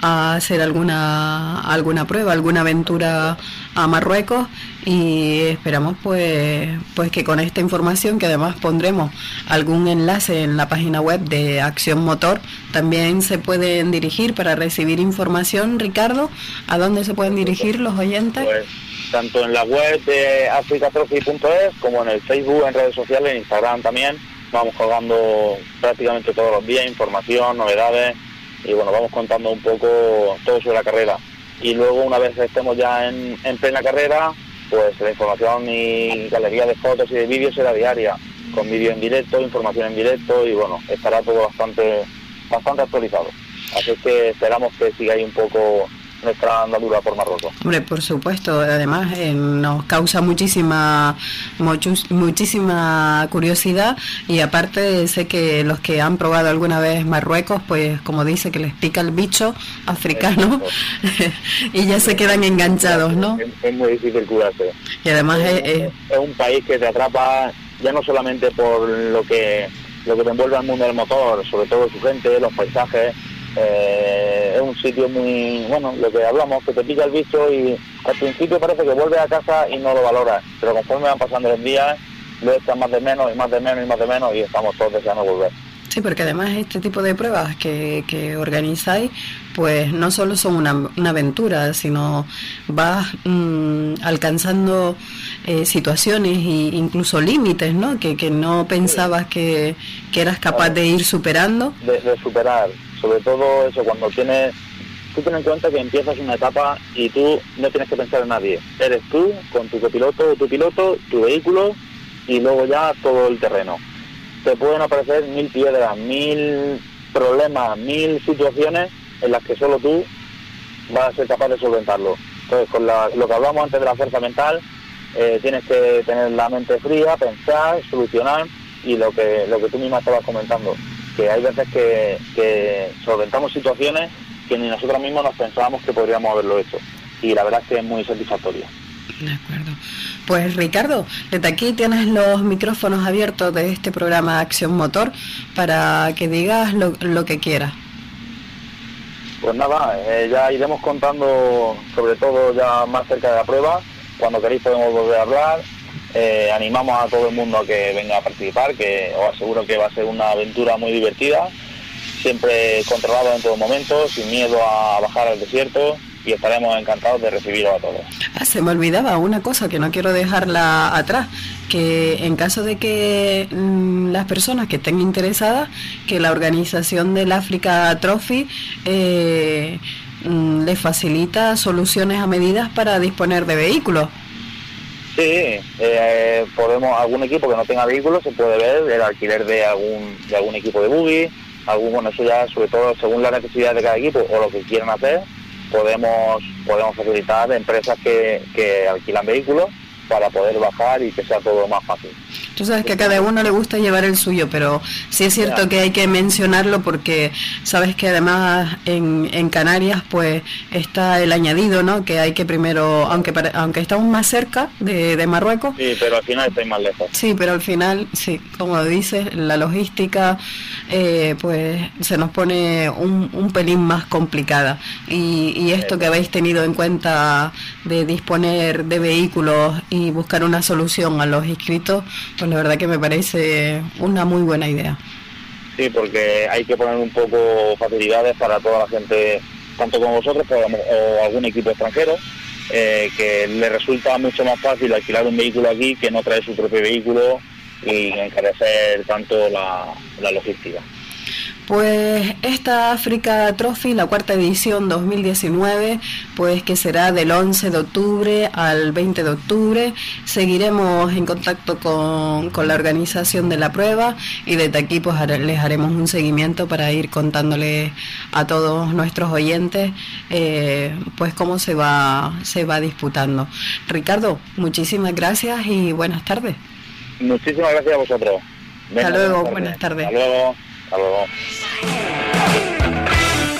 a hacer alguna alguna prueba, alguna aventura a Marruecos y esperamos pues pues que con esta información que además pondremos algún enlace en la página web de Acción Motor también se pueden dirigir para recibir información. Ricardo a dónde se pueden dirigir los oyentes pues, tanto en la web de africatrofi.es como en el Facebook en redes sociales en Instagram también. Vamos colgando prácticamente todos los días información novedades y bueno vamos contando un poco todo sobre la carrera. Y luego una vez estemos ya en, en plena carrera pues la información y galería de fotos y de vídeos será diaria, con vídeo en directo, información en directo y bueno, estará todo bastante, bastante actualizado. Así que esperamos que sigáis un poco nuestra andadura por Marruecos. Hombre, por supuesto, además eh, nos causa muchísima muchísima curiosidad y aparte sé que los que han probado alguna vez Marruecos, pues como dice que les pica el bicho africano y ya se quedan enganchados, ¿no? Es, muy difícil curarse. Y además es, es un país que te atrapa ya no solamente por lo que lo que te envuelve al mundo del motor, sobre todo su gente, los paisajes, eh, es un sitio muy, bueno, lo que hablamos, que te pica el bicho y al principio parece que vuelves a casa y no lo valoras, pero conforme van pasando los días, lo echas más de menos y más de menos y más de menos y estamos todos deseando volver. Sí, porque además este tipo de pruebas que, que organizáis, pues no solo son una, una aventura, sino vas mm, alcanzando eh, situaciones e incluso límites, ¿no? Que, que no pensabas que, que eras capaz de ir superando. De, de superar, sobre todo eso, cuando tienes, tú ten en cuenta que empiezas una etapa y tú no tienes que pensar en nadie. Eres tú, con tu copiloto o tu piloto, tu vehículo y luego ya todo el terreno. Te pueden aparecer mil piedras, mil problemas, mil situaciones en las que solo tú vas a ser capaz de solventarlo. Entonces, con lo que hablamos antes de la fuerza mental, eh, tienes que tener la mente fría, pensar, solucionar y lo que, lo que tú misma estabas comentando que hay veces que, que solventamos situaciones que ni nosotros mismos nos pensábamos que podríamos haberlo hecho. Y la verdad es que es muy satisfactorio. De acuerdo. Pues Ricardo, desde aquí tienes los micrófonos abiertos de este programa Acción Motor para que digas lo, lo que quieras. Pues nada, eh, ya iremos contando sobre todo ya más cerca de la prueba. Cuando queréis podemos volver a hablar. Eh, animamos a todo el mundo a que venga a participar, que os aseguro que va a ser una aventura muy divertida, siempre controlado en todo momento, sin miedo a bajar al desierto y estaremos encantados de recibiros a todos. Ah, se me olvidaba una cosa que no quiero dejarla atrás, que en caso de que mm, las personas que estén interesadas, que la organización del África Trophy eh, mm, les facilita soluciones a medidas para disponer de vehículos. Sí, eh, podemos algún equipo que no tenga vehículos se puede ver el alquiler de algún de algún equipo de buggy, algún bueno eso ya sobre todo según la necesidad de cada equipo o lo que quieran hacer podemos podemos facilitar empresas que, que alquilan vehículos para poder bajar y que sea todo más fácil. Tú sabes que a cada uno le gusta llevar el suyo, pero sí es cierto que hay que mencionarlo porque sabes que además en, en Canarias pues está el añadido, ¿no? Que hay que primero, aunque para- aunque estamos más cerca de, de Marruecos, Sí, pero al final estáis más lejos. Sí, pero al final, sí, como dices, la logística eh, pues se nos pone un, un pelín más complicada. Y, y esto que habéis tenido en cuenta de disponer de vehículos y buscar una solución a los inscritos, pues la verdad que me parece una muy buena idea. Sí, porque hay que poner un poco facilidades para toda la gente, tanto como vosotros pero, o algún equipo extranjero, eh, que le resulta mucho más fácil alquilar un vehículo aquí que no traer su propio vehículo y encarecer tanto la, la logística. Pues esta África Trophy, la cuarta edición 2019, pues que será del 11 de octubre al 20 de octubre. Seguiremos en contacto con, con la organización de la prueba y desde aquí pues les haremos un seguimiento para ir contándoles a todos nuestros oyentes eh, pues cómo se va, se va disputando. Ricardo, muchísimas gracias y buenas tardes. Muchísimas gracias a vosotros. Hasta luego, buenas tardes. Hasta luego. Hasta luego.